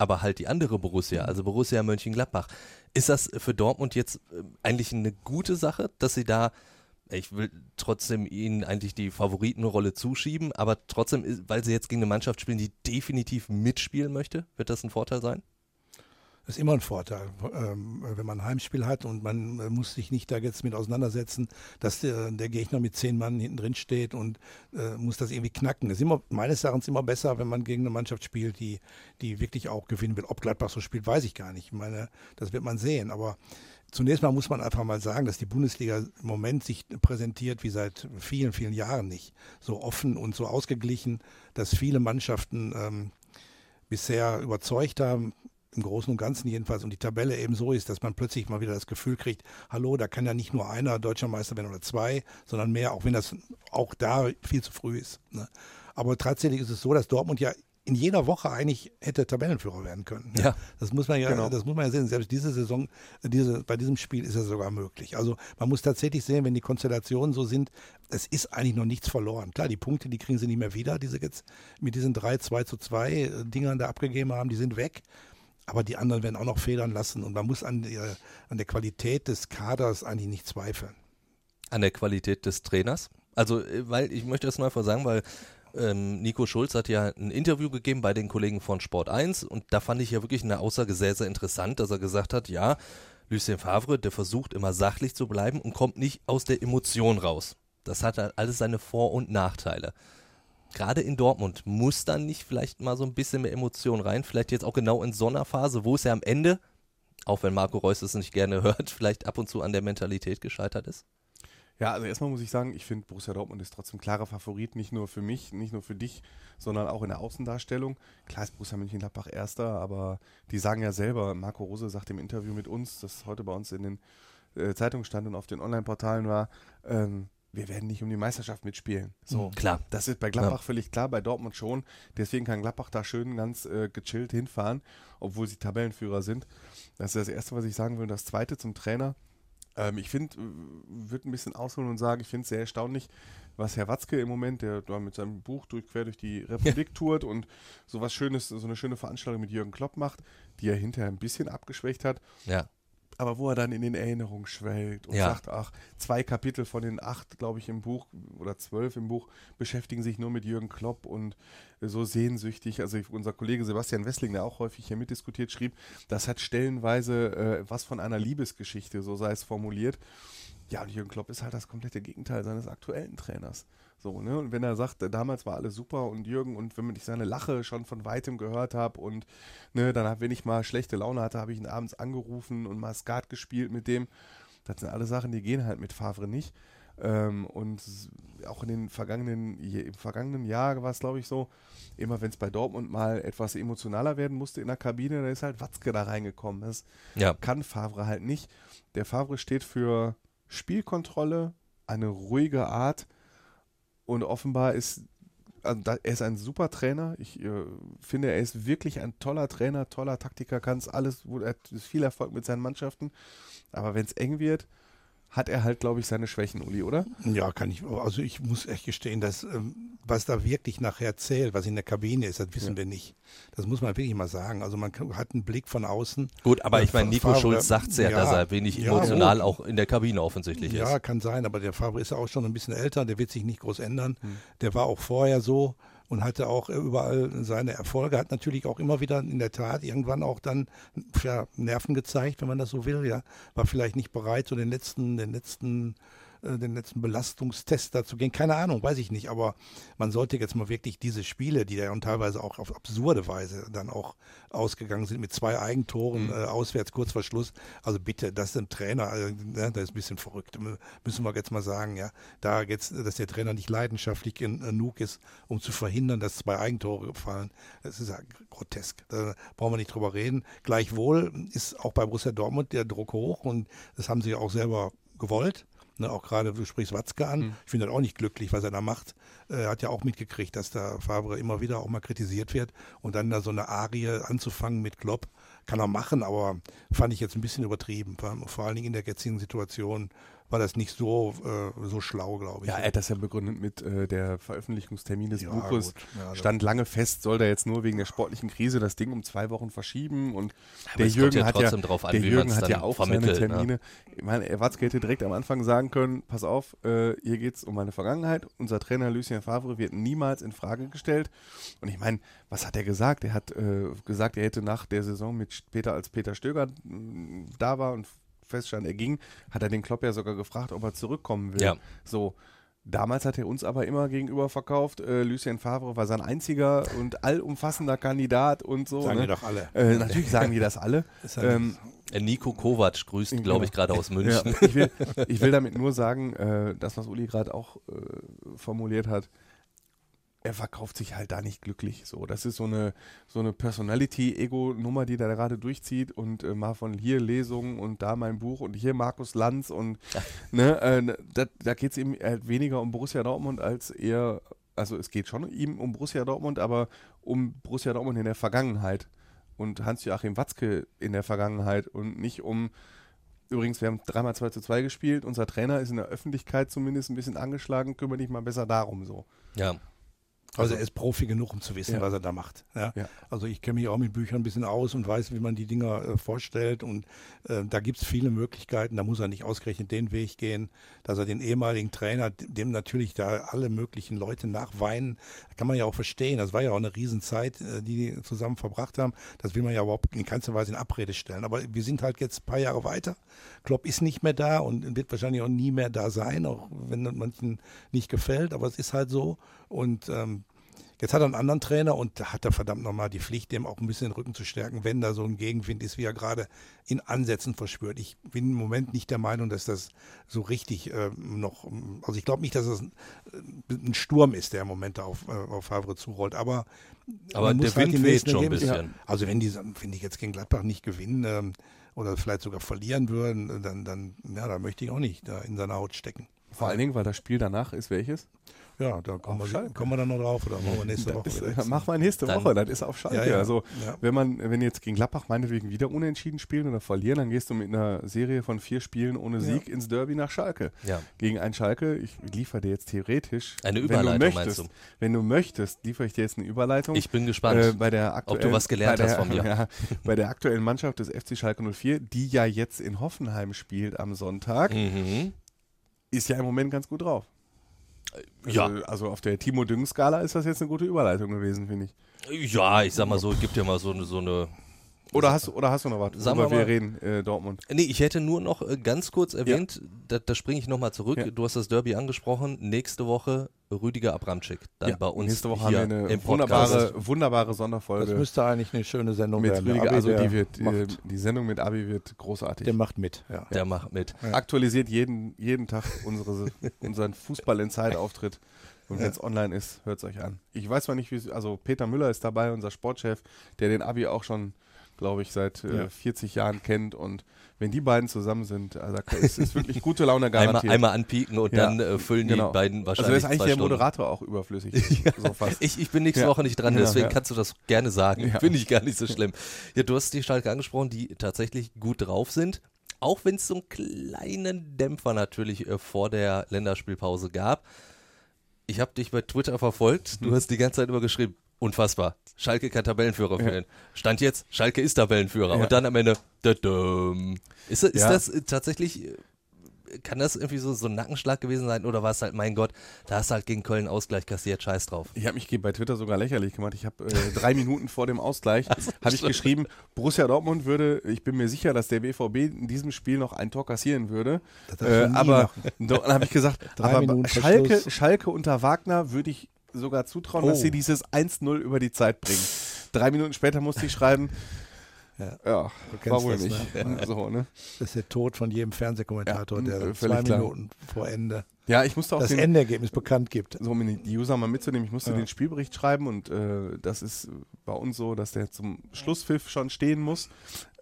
aber halt die andere Borussia, also Borussia Mönchengladbach. Ist das für Dortmund jetzt äh, eigentlich eine gute Sache, dass sie da, ich will trotzdem ihnen eigentlich die Favoritenrolle zuschieben, aber trotzdem, weil sie jetzt gegen eine Mannschaft spielen, die definitiv mitspielen möchte, wird das ein Vorteil sein? Ist immer ein Vorteil, ähm, wenn man ein Heimspiel hat und man äh, muss sich nicht da jetzt mit auseinandersetzen, dass der, der Gegner mit zehn Mann hinten drin steht und äh, muss das irgendwie knacken. Das ist immer, meines Erachtens immer besser, wenn man gegen eine Mannschaft spielt, die, die wirklich auch gewinnen will. Ob Gladbach so spielt, weiß ich gar nicht. Ich meine, das wird man sehen. Aber zunächst mal muss man einfach mal sagen, dass die Bundesliga im Moment sich präsentiert wie seit vielen, vielen Jahren nicht. So offen und so ausgeglichen, dass viele Mannschaften ähm, bisher überzeugt haben, im Großen und Ganzen jedenfalls, und die Tabelle eben so ist, dass man plötzlich mal wieder das Gefühl kriegt, hallo, da kann ja nicht nur einer deutscher Meister werden oder zwei, sondern mehr, auch wenn das auch da viel zu früh ist. Ne? Aber tatsächlich ist es so, dass Dortmund ja in jeder Woche eigentlich hätte Tabellenführer werden können. ne? Ja. Das muss man ja, Genau. das muss man ja sehen. Selbst diese Saison, diese, bei diesem Spiel ist es sogar möglich. Also man muss tatsächlich sehen, wenn die Konstellationen so sind, es ist eigentlich noch nichts verloren. Klar, die Punkte, die kriegen sie nicht mehr wieder, die sie jetzt mit diesen drei 2 zu 2 äh, Dingern da abgegeben haben, die sind weg. Aber die anderen werden auch noch federn lassen und man muss an der, an der Qualität des Kaders eigentlich nicht zweifeln. An der Qualität des Trainers? Also, äh, weil ich möchte das mal einfach sagen, weil ähm, Nico Schulz hat ja ein Interview gegeben bei den Kollegen von Sport 1 und da fand ich ja wirklich eine Aussage sehr, sehr interessant, dass er gesagt hat, ja, Lucien Favre, der versucht immer sachlich zu bleiben und kommt nicht aus der Emotion raus. Das hat halt alles seine Vor- und Nachteile. Gerade in Dortmund muss dann nicht vielleicht mal so ein bisschen mehr Emotion rein, vielleicht jetzt auch genau in so einer Phase, wo es ja am Ende, auch wenn Marco Reus es nicht gerne *laughs* hört, vielleicht ab und zu an der Mentalität gescheitert ist? Ja, also erstmal muss ich sagen, ich finde Borussia Dortmund ist trotzdem klarer Favorit, nicht nur für mich, nicht nur für dich, sondern auch in der Außendarstellung. Klar ist Borussia Mönchengladbach Erster, aber die sagen ja selber, Marco Rose sagt im Interview mit uns, das heute bei uns in den äh, Zeitungen stand und auf den Online-Portalen war, ähm, wir werden nicht um die Meisterschaft mitspielen. So, Mhm, klar. Das ist bei Gladbach völlig klar, bei Dortmund schon. Deswegen kann Gladbach da schön ganz äh, gechillt hinfahren, obwohl sie Tabellenführer sind. Das ist das Erste, was ich sagen will. Das Zweite zum Trainer. Ähm, ich finde, würde ein bisschen ausholen und sagen, ich finde es sehr erstaunlich, was Herr Watzke im Moment, der da mit seinem Buch durch, quer durch die Republik *laughs* tourt und so was Schönes, so eine schöne Veranstaltung mit Jürgen Klopp macht, die er hinterher ein bisschen abgeschwächt hat Ja. Aber wo er dann in den Erinnerungen schwelgt und Ja. sagt, ach, zwei Kapitel von den acht, glaube ich, im Buch oder zwölf im Buch beschäftigen sich nur mit Jürgen Klopp und äh, so sehnsüchtig. Also unser Kollege Sebastian Wessling, der auch häufig hier mitdiskutiert, schrieb, das hat stellenweise äh, was von einer Liebesgeschichte, so sei es formuliert. Ja, und Jürgen Klopp ist halt das komplette Gegenteil seines aktuellen Trainers. So, ne? Und wenn er sagt, äh, damals war alles super und Jürgen, und wenn ich seine Lache schon von weitem gehört habe und ne, dann, wenn ich mal schlechte Laune hatte, habe ich ihn abends angerufen und mal Skat gespielt mit dem. Das sind alle Sachen, die gehen halt mit Favre nicht. Ähm, und auch in den vergangenen, im vergangenen Jahr war es, glaube ich, so, immer wenn es bei Dortmund mal etwas emotionaler werden musste in der Kabine, da ist halt Watzke da reingekommen. Das Ja. kann Favre halt nicht. Der Favre steht für Spielkontrolle, eine ruhige Art und offenbar ist also da, er ist ein super Trainer. Ich äh, finde, er ist wirklich ein toller Trainer, toller Taktiker, kann es alles, er hat viel Erfolg mit seinen Mannschaften. Aber wenn es eng wird, hat er halt, glaube ich, seine Schwächen, Uli, oder? Ja, kann ich. Also ich muss echt gestehen, dass ähm, was da wirklich nachher zählt, was in der Kabine ist, das wissen wir nicht. Das muss man wirklich mal sagen. Also man hat einen Blick von außen. Gut, aber Ja, ich meine, Nico Favre- Schulz sagt ja, ja, dass er wenig ja, emotional auch in der Kabine offensichtlich Ja, ist. kann sein, aber der Favre ist ja auch schon ein bisschen älter, der wird sich nicht groß ändern. Der war auch vorher so und hatte auch äh, überall seine Erfolge, hat natürlich auch immer wieder in der Tat irgendwann auch dann ja, Nerven gezeigt, wenn man das so will, ja. War vielleicht nicht bereit, so den letzten, den letzten äh, den letzten Belastungstest dazu gehen. Keine Ahnung, weiß ich nicht. Aber man sollte jetzt mal wirklich diese Spiele, die ja teilweise auch auf absurde Weise dann auch ausgegangen sind, mit zwei Eigentoren äh, auswärts kurz vor Schluss. Also bitte, das ist ein Trainer, äh, ne, das ist ein bisschen verrückt. Mü- Müssen wir jetzt mal sagen, ja. Da jetzt, dass der Trainer nicht leidenschaftlich gen- genug ist, um zu verhindern, dass zwei Eigentore fallen. Das ist ja grotesk. Da brauchen wir nicht drüber reden. Gleichwohl ist auch bei Borussia Dortmund der Druck hoch und das haben sie auch selber gewollt. Ne, auch gerade, du sprichst Watzke an. Ich finde das auch nicht glücklich, was er da macht. Er hat ja auch mitgekriegt, dass da Favre immer wieder auch mal kritisiert wird. Und dann da so eine Arie anzufangen mit Klopp, kann er machen, aber fand ich jetzt ein bisschen übertrieben. Vor, vor allen Dingen in der jetzigen Situation war das nicht so, äh, so schlau, glaube ich. Ja, er hat das ja begründet mit äh, der Veröffentlichungstermin des Ja, Buches. Ja, Stand lange fest, soll der jetzt nur wegen der sportlichen Krise das Ding um zwei Wochen verschieben und Aber der Jürgen ja hat ja, trotzdem drauf an, der Jürgen hat ja auch seine ne? Termine. Ich meine, er Watzke hätte direkt am Anfang sagen können, pass auf, äh, hier geht es um meine Vergangenheit. Unser Trainer Lucien Favre wird niemals in Frage gestellt. Und ich meine, was hat er gesagt? Er hat äh, gesagt, er hätte nach der Saison mit Peter, als Peter Stöger mh, da war und feststand, er ging, hat er den Klopp ja sogar gefragt, ob er zurückkommen will. Ja. So. Damals hat er uns aber immer gegenüber verkauft, äh, Lucien Favre war sein einziger und allumfassender Kandidat und so. Sagen ne? die doch alle. Äh, natürlich sagen die das alle. *laughs* Ja ähm, Äh, Nico Kovac grüßt, Genau. glaube ich, gerade aus ja, München. ich, will, ich will damit nur sagen, äh, das, was Uli gerade auch äh, formuliert hat, er verkauft sich halt da nicht glücklich. So, das ist so eine, so eine Personality-Ego-Nummer, die da gerade durchzieht und äh, mal von hier Lesungen und da mein Buch und hier Markus Lanz und ne, äh, da, da geht es ihm halt weniger um Borussia Dortmund als eher, also es geht schon ihm um Borussia Dortmund, aber um Borussia Dortmund in der Vergangenheit und Hans-Joachim Watzke in der Vergangenheit und nicht um Übrigens, wir haben dreimal 2 zu 2 gespielt. Unser Trainer ist in der Öffentlichkeit zumindest ein bisschen angeschlagen. Kümmere dich mal besser darum so. ja. Also er ist Profi genug, um zu wissen, Ja. was er da macht. Ja? Ja. Also ich kenne mich auch mit Büchern ein bisschen aus und weiß, wie man die Dinger äh, vorstellt. Und äh, da gibt es viele Möglichkeiten. Da muss er nicht ausgerechnet den Weg gehen, dass er den ehemaligen Trainer, dem natürlich da alle möglichen Leute nachweinen, kann man ja auch verstehen. Das war ja auch eine Riesenzeit, äh, die die zusammen verbracht haben. Das will man ja überhaupt in keinster Weise in Abrede stellen. Aber wir sind halt jetzt ein paar Jahre weiter. Klopp ist nicht mehr da und wird wahrscheinlich auch nie mehr da sein, auch wenn manchen nicht gefällt. Aber es ist halt so. Und ähm, Jetzt hat er einen anderen Trainer und da hat er verdammt nochmal die Pflicht, dem auch ein bisschen den Rücken zu stärken, wenn da so ein Gegenwind ist, wie er gerade in Ansätzen verspürt. Ich bin im Moment nicht der Meinung, dass das so richtig äh, noch, also ich glaube nicht, dass das ein, ein Sturm ist, der im Moment da auf, äh, auf Favre zurollt, aber Aber der halt Wind die weht schon ein bisschen. Also wenn die, finde ich, jetzt gegen Gladbach nicht gewinnen ähm, oder vielleicht sogar verlieren würden, dann, dann, ja, da möchte ich auch nicht da in seiner Haut stecken. Vor allen Dingen, weil das Spiel danach ist welches? Ja, da kommen, wir, kommen wir dann noch drauf oder machen wir nächste Woche. Ist, wieder. mach mal nächste Dann- Woche, das ist auf Schalke. Ja, ja. Also Ja. wenn man, wenn jetzt gegen Gladbach meinetwegen wieder unentschieden spielen oder verlieren, dann gehst du mit einer Serie von vier Spielen ohne Sieg ins Derby nach Schalke. Gegen ein Schalke, ich liefere dir jetzt theoretisch. Eine wenn Überleitung, du meinst möchtest, du? Wenn du möchtest, liefere ich dir jetzt eine Überleitung. Ich bin gespannt. Äh, bei der aktuellen, was gelernt der, hast von mir. *laughs* Ja, bei der aktuellen Mannschaft des FC Schalke 04, die ja jetzt in Hoffenheim spielt am Sonntag, Mhm. ist ja im Moment ganz gut drauf. Ja. Also, also auf der Timo Düng-Skala ist das jetzt eine gute Überleitung gewesen, finde ich. Ja, ich sag mal so, gibt ja mal so eine, so eine Oder hast, du- oder hast du noch was, Sagen worüber wir wir mal- reden, äh, Dortmund? Nee, ich hätte nur noch äh, ganz kurz erwähnt, da, da springe ich nochmal zurück. Ja. Du hast das Derby angesprochen. Nächste Woche Rüdiger Abramczyk. Dann Ja, bei uns Nächste Woche hier haben wir eine wunderbare, wunderbare Das Sonderfolge müsste eigentlich eine schöne Sendung mit werden. Rüdiger. Abi, Also die, wird, äh, macht, die Sendung mit Abi wird großartig. der macht mit. Ja. Der macht mit. Aktualisiert jeden, jeden Tag unsere, *laughs* unseren Fußball-in-Zeit-Auftritt. Und wenn es online ist, hört es euch an. Ich weiß zwar nicht, wie es, also Peter Müller ist dabei, unser Sportchef, der den Abi auch schon, glaube ich, seit äh, Ja. 40 Jahren kennt. Und wenn die beiden zusammen sind, also ist, ist wirklich gute Laune *laughs* Einmal, garantiert. einmal anpieken und Ja, dann äh, füllen genau. die beiden also wahrscheinlich ist eigentlich der Stunden. Moderator auch überflüssig. *laughs* so fast. Ich, ich bin nächste Ja. Woche nicht dran, Ja, deswegen ja. kannst du das gerne sagen. Ja. Finde ich gar nicht so schlimm. Ja, du hast die Schalke angesprochen, die tatsächlich gut drauf sind. Auch wenn es so einen kleinen Dämpfer natürlich äh, vor der Länderspielpause gab. Ich habe dich bei Twitter verfolgt. Mhm. Du hast die ganze Zeit über geschrieben. Unfassbar. Schalke kann Tabellenführer Ja. werden. Stand jetzt, Schalke ist Tabellenführer. Ja. Und dann am Ende, dadum. Ist, ist Ja. das äh, tatsächlich, äh, kann das irgendwie so, so ein Nackenschlag gewesen sein? Oder war es halt, mein Gott, da hast du halt gegen Köln Ausgleich kassiert, scheiß drauf. Ich habe mich bei Twitter sogar lächerlich gemacht. Ich habe äh, drei Minuten vor dem Ausgleich *laughs* habe ich geschrieben, Borussia Dortmund würde, ich bin mir sicher, dass der BVB in diesem Spiel noch ein Tor kassieren würde. Äh, aber machen. *laughs* dann habe ich gesagt, Drei aber Minuten Schalke. Schalke unter Wagner würde ich sogar zutrauen, dass Oh. sie dieses 1-0 über die Zeit bringen. Drei Minuten später musste ich schreiben, *laughs* Ja. ja, war wohl das, nicht. ne? So, ne? Das ist der Tod von jedem Fernsehkommentator, Ja, der zwei klar. Minuten vor Ende Ja, ich musste auch das den, Endergebnis bekannt gibt. so um die User mal mitzunehmen, ich musste Ja. den Spielbericht schreiben und äh, das ist bei uns so, dass der zum Schlusspfiff schon stehen muss.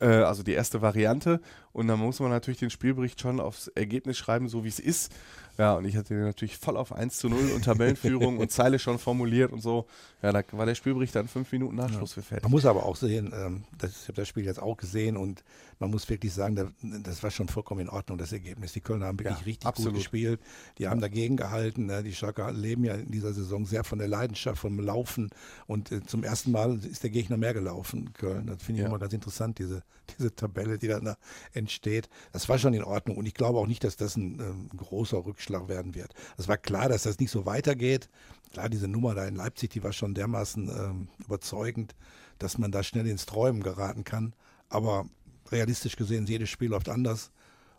Äh, also die erste Variante. Und dann muss man natürlich den Spielbericht schon aufs Ergebnis schreiben, so wie es ist. Ja, und ich hatte den natürlich voll auf 1 zu 0 und Tabellenführung und Zeile schon formuliert und so. Ja, da war der Spielbericht dann fünf Minuten nach Schlusspfiff fertig. Man muss aber auch sehen, ähm, das, ich habe das Spiel jetzt auch gesehen und man muss wirklich sagen, da, das war schon vollkommen in Ordnung, das Ergebnis. Die Kölner haben wirklich Ja, richtig absolut. gut gespielt. Die haben dagegen gehalten. Ne? Die Schalker leben ja in dieser Saison sehr von der Leidenschaft, vom Laufen. Und äh, zum ersten Mal ist der Gegner mehr gelaufen, Köln. Das finde ich Ja. immer ganz interessant, diese, *laughs* diese Tabelle, die da entsteht. Das war schon in Ordnung. Und ich glaube auch nicht, dass das ein ähm, großer Rückschlag werden wird. Es war klar, dass das nicht so weitergeht. Klar, diese Nummer da in Leipzig, die war schon dermaßen ähm, überzeugend, dass man da schnell ins Träumen geraten kann. Aber realistisch gesehen, jedes Spiel läuft anders.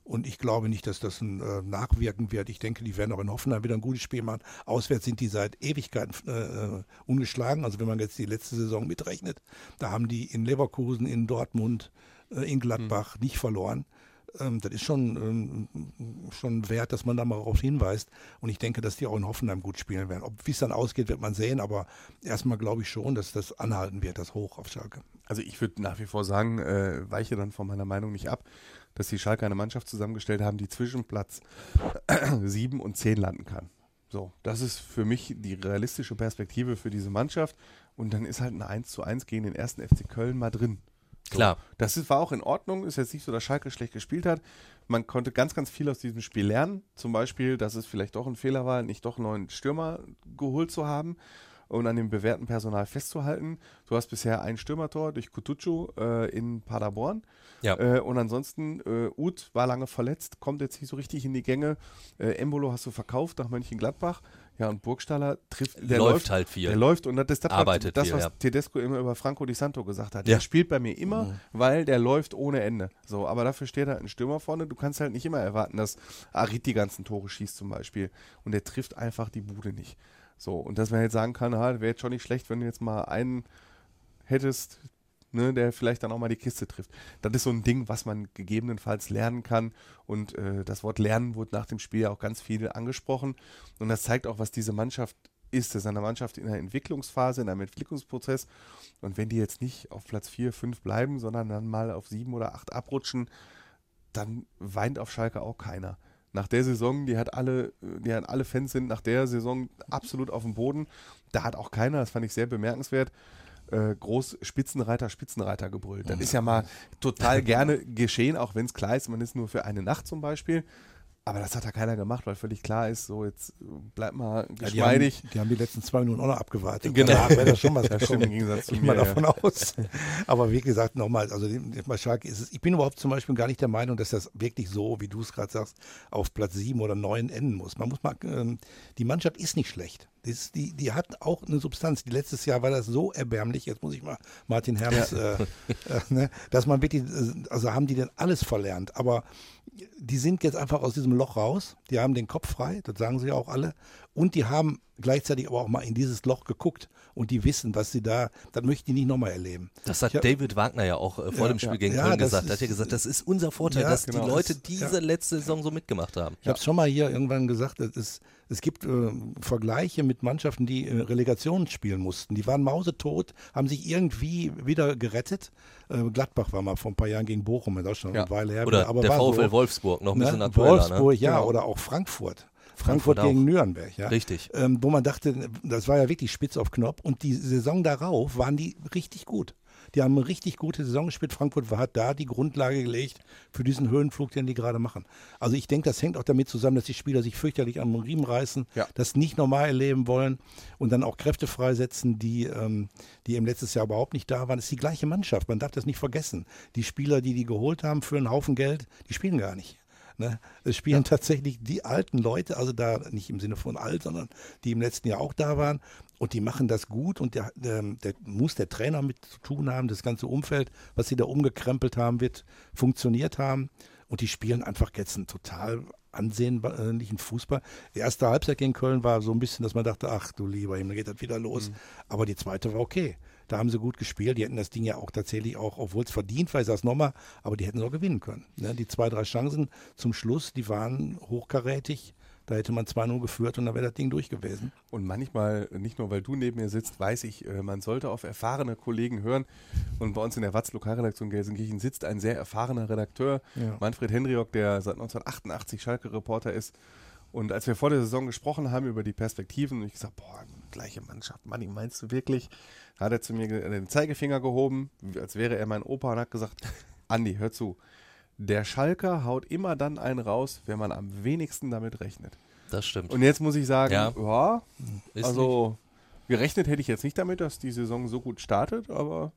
Und ich glaube nicht, dass das ein äh, Nachwirken wird. Ich denke, die werden auch in Hoffenheim wieder ein gutes Spiel machen. Auswärts sind die seit Ewigkeiten äh, äh, ungeschlagen. Also wenn man jetzt die letzte Saison mitrechnet, da haben die in Leverkusen, in Dortmund, äh, in Gladbach nicht verloren. Ähm, das ist schon, ähm, schon wert, dass man da mal darauf hinweist. Und ich denke, dass die auch in Hoffenheim gut spielen werden. Ob wie es dann ausgeht, wird man sehen. Aber erstmal glaube ich schon, dass das anhalten wird, das Hoch auf Schalke. Also ich würde nach wie vor sagen, äh, weiche dann von meiner Meinung nicht ab, dass die Schalke eine Mannschaft zusammengestellt haben, die zwischen Platz *clears throat* 7 und 10 landen kann. So, das ist für mich die realistische Perspektive für diese Mannschaft. Und dann ist halt ein 1 zu 1 gegen den ersten FC Köln mal drin. So. Klar. Das war auch in Ordnung. Ist jetzt nicht so, dass Schalke schlecht gespielt hat. Man konnte ganz, ganz viel aus diesem Spiel lernen. Zum Beispiel, dass es vielleicht doch ein Fehler war, nicht doch einen neuen Stürmer geholt zu haben und an dem bewährten Personal festzuhalten. Du hast bisher ein Stürmertor durch Kutucu äh, in Paderborn. Ja. Äh, und ansonsten, äh, Uth war lange verletzt, kommt jetzt nicht so richtig in die Gänge. Äh, Embolo hast du verkauft nach Mönchengladbach. Ja, und Burgstaller trifft, der Läuft läuft, halt viel. Der läuft und das ist das, Arbeitet das viel, was ja. Tedesco immer über Franco Di Santo gesagt hat. Ja. Der spielt bei mir immer, Mhm. weil der läuft ohne Ende. So, aber dafür steht halt ein Stürmer vorne. Du kannst halt nicht immer erwarten, dass Arid die ganzen Tore schießt zum Beispiel. Und der trifft einfach die Bude nicht. So, und dass man jetzt sagen kann, ha, wäre jetzt schon nicht schlecht, wenn du jetzt mal einen hättest, ne, der vielleicht dann auch mal die Kiste trifft. Das ist so ein Ding, was man gegebenenfalls lernen kann. Und äh, das Wort lernen wurde nach dem Spiel ja auch ganz viel angesprochen. Und das zeigt auch, was diese Mannschaft ist. Das ist eine Mannschaft in einer Entwicklungsphase, in einem Entwicklungsprozess. Und wenn die jetzt nicht auf Platz 4, 5 bleiben, sondern dann mal auf 7 oder 8 abrutschen, dann weint auf Schalke auch keiner. nach der Saison, die hat alle, die hat alle Fans sind nach der Saison absolut auf dem Boden. Da hat auch keiner, das fand ich sehr bemerkenswert, äh, groß Spitzenreiter, Spitzenreiter gebrüllt. Das ist ja mal total gerne geschehen, auch wenn es klar ist, man ist nur für eine Nacht zum Beispiel. Aber das hat da keiner gemacht, weil völlig klar ist, so jetzt bleibt mal geschmeidig. Ja, die, haben, die, haben, die letzten zwei Minuten auch noch abgewartet. Genau. Wäre das schon was *laughs* ja, stimmt, im Gegensatz zu ich mir, mal davon ja. aus. Aber wie gesagt, nochmal, also Schalke ist es, ich bin überhaupt zum Beispiel gar nicht der Meinung, dass das wirklich so, wie du es gerade sagst, auf Platz sieben oder neun enden muss. Man muss mal, ähm, die Mannschaft ist nicht schlecht. Die, ist, die, die, hat auch eine Substanz. Letztes Jahr war das so erbärmlich, jetzt muss ich mal Martin Herms, ja. äh, äh, ne, dass man wirklich, also haben die denn alles verlernt. Aber die sind jetzt einfach aus diesem Loch raus. Die haben den Kopf frei, das sagen sie ja auch alle. Und die haben gleichzeitig aber auch mal in dieses Loch geguckt und die wissen, was sie da, das möchten die nicht nochmal erleben. Das hat hab, David Wagner ja auch äh, vor ja, dem Spiel ja, gegen ja, Köln gesagt. Er hat ja gesagt, das ist unser Vorteil, dass genau. die Leute diese letzte Saison so mitgemacht haben. Ich habe es schon mal hier irgendwann gesagt, es, ist, es gibt äh, Vergleiche mit Mannschaften, die äh, Relegation spielen mussten. Die waren mausetot, haben sich irgendwie wieder gerettet. Äh, Gladbach war mal vor ein paar Jahren gegen Bochum, das ist schon eine Weile her. Oder aber der VfL so, Wolfsburg, noch ein bisschen ne? aktueller. Wolfsburg, ne? ja, genau. oder auch Frankfurt. Frankfurt, Frankfurt gegen Nürnberg, ja. Richtig. Ähm, wo man dachte, das war ja wirklich spitz auf Knopf. Und die Saison darauf waren die richtig gut. Die haben eine richtig gute Saison gespielt. Frankfurt hat da die Grundlage gelegt für diesen Höhenflug, den die gerade machen. Also ich denke, das hängt auch damit zusammen, dass die Spieler sich fürchterlich am Riemen reißen, ja. das nicht normal erleben wollen und dann auch Kräfte freisetzen, die, ähm, die im letztes Jahr überhaupt nicht da waren. Das ist die gleiche Mannschaft. Man darf das nicht vergessen. Die Spieler, die die geholt haben für einen Haufen Geld, die spielen gar nicht. Ne? Es spielen ja. tatsächlich die alten Leute, also da nicht im Sinne von alt, sondern die im letzten Jahr auch da waren. Und die machen das gut und der, der, der muss der Trainer mit zu tun haben, das ganze Umfeld, was sie da umgekrempelt haben, wird funktioniert haben. Und die spielen einfach jetzt einen total ansehnlichen Fußball. Die erste Halbzeit gegen Köln war so ein bisschen, dass man dachte, ach du lieber Himmel, geht das wieder los. Mhm. Aber die zweite war okay. Da haben sie gut gespielt. Die hätten das Ding ja auch tatsächlich auch, obwohl es verdient war, ich sage nochmal, aber die hätten es auch gewinnen können. Ne? Die zwei, drei Chancen zum Schluss, die waren hochkarätig. Da hätte man 2-0 geführt und dann wäre das Ding durch gewesen. Und manchmal, nicht nur weil du neben mir sitzt, weiß ich, äh, man sollte auf erfahrene Kollegen hören. Und bei uns in der Watz Lokalredaktion Gelsenkirchen sitzt ein sehr erfahrener Redakteur, ja. Manfred Hendriok, der seit 1988 Schalke-Reporter ist. Und als wir vor der Saison gesprochen haben über die Perspektiven, ich gesagt, boah, gleiche Mannschaft, Manni, meinst du wirklich? Hat er zu mir den Zeigefinger gehoben, als wäre er mein Opa und hat gesagt, Andi, hör zu, der Schalker haut immer dann einen raus, wenn man am wenigsten damit rechnet. Das stimmt. Und jetzt muss ich sagen, ja, ja also nicht. gerechnet hätte ich jetzt nicht damit, dass die Saison so gut startet, aber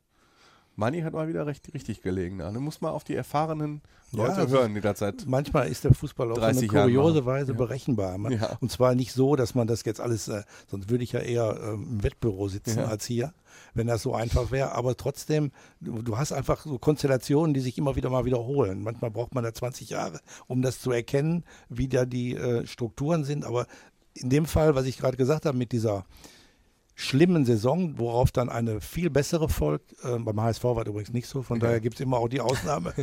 Manni hat mal wieder recht, richtig gelegen. Da muss man auf die erfahrenen Leute ja, also hören, die da seit Manchmal ist der Fußball auf eine kuriose Weise ja. berechenbar. Man, ja. Und zwar nicht so, dass man das jetzt alles, äh, sonst würde ich ja eher äh, im Wettbüro sitzen als hier, wenn das so einfach wäre. Aber trotzdem, du, du, hast einfach so Konstellationen, die sich immer wieder mal wiederholen. Manchmal braucht man da 20 Jahre, um das zu erkennen, wie da die äh, Strukturen sind. Aber in dem Fall, was ich gerade gesagt habe, mit dieser schlimmen Saison, worauf dann eine viel bessere folgt. Äh, beim HSV war übrigens nicht so, von ja. daher gibt es immer auch die Ausnahme,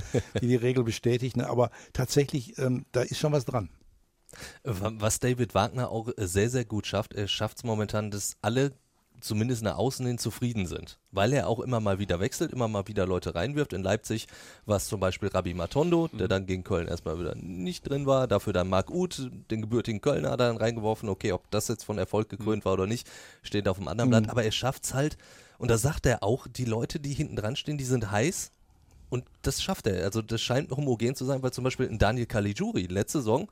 die die Regel bestätigt. Ne? Aber tatsächlich, ähm, da ist schon was dran. Was David Wagner auch sehr, sehr gut schafft, er schafft es momentan, dass alle zumindest nach außen hin zufrieden sind. Weil er auch immer mal wieder wechselt, immer mal wieder Leute reinwirft. In Leipzig war es zum Beispiel Rabbi Matondo, der mhm. dann gegen Köln erstmal wieder nicht drin war. Dafür dann Marc Uth, den gebürtigen Kölner, hat er dann reingeworfen. Okay, ob das jetzt von Erfolg gekrönt mhm. war oder nicht, steht auf dem anderen mhm. Blatt. Aber er schafft es halt. Und da sagt er auch, die Leute, die hinten dran stehen, die sind heiß. Und das schafft er. Also das scheint homogen zu sein, weil zum Beispiel Daniel Caligiuri letzte Saison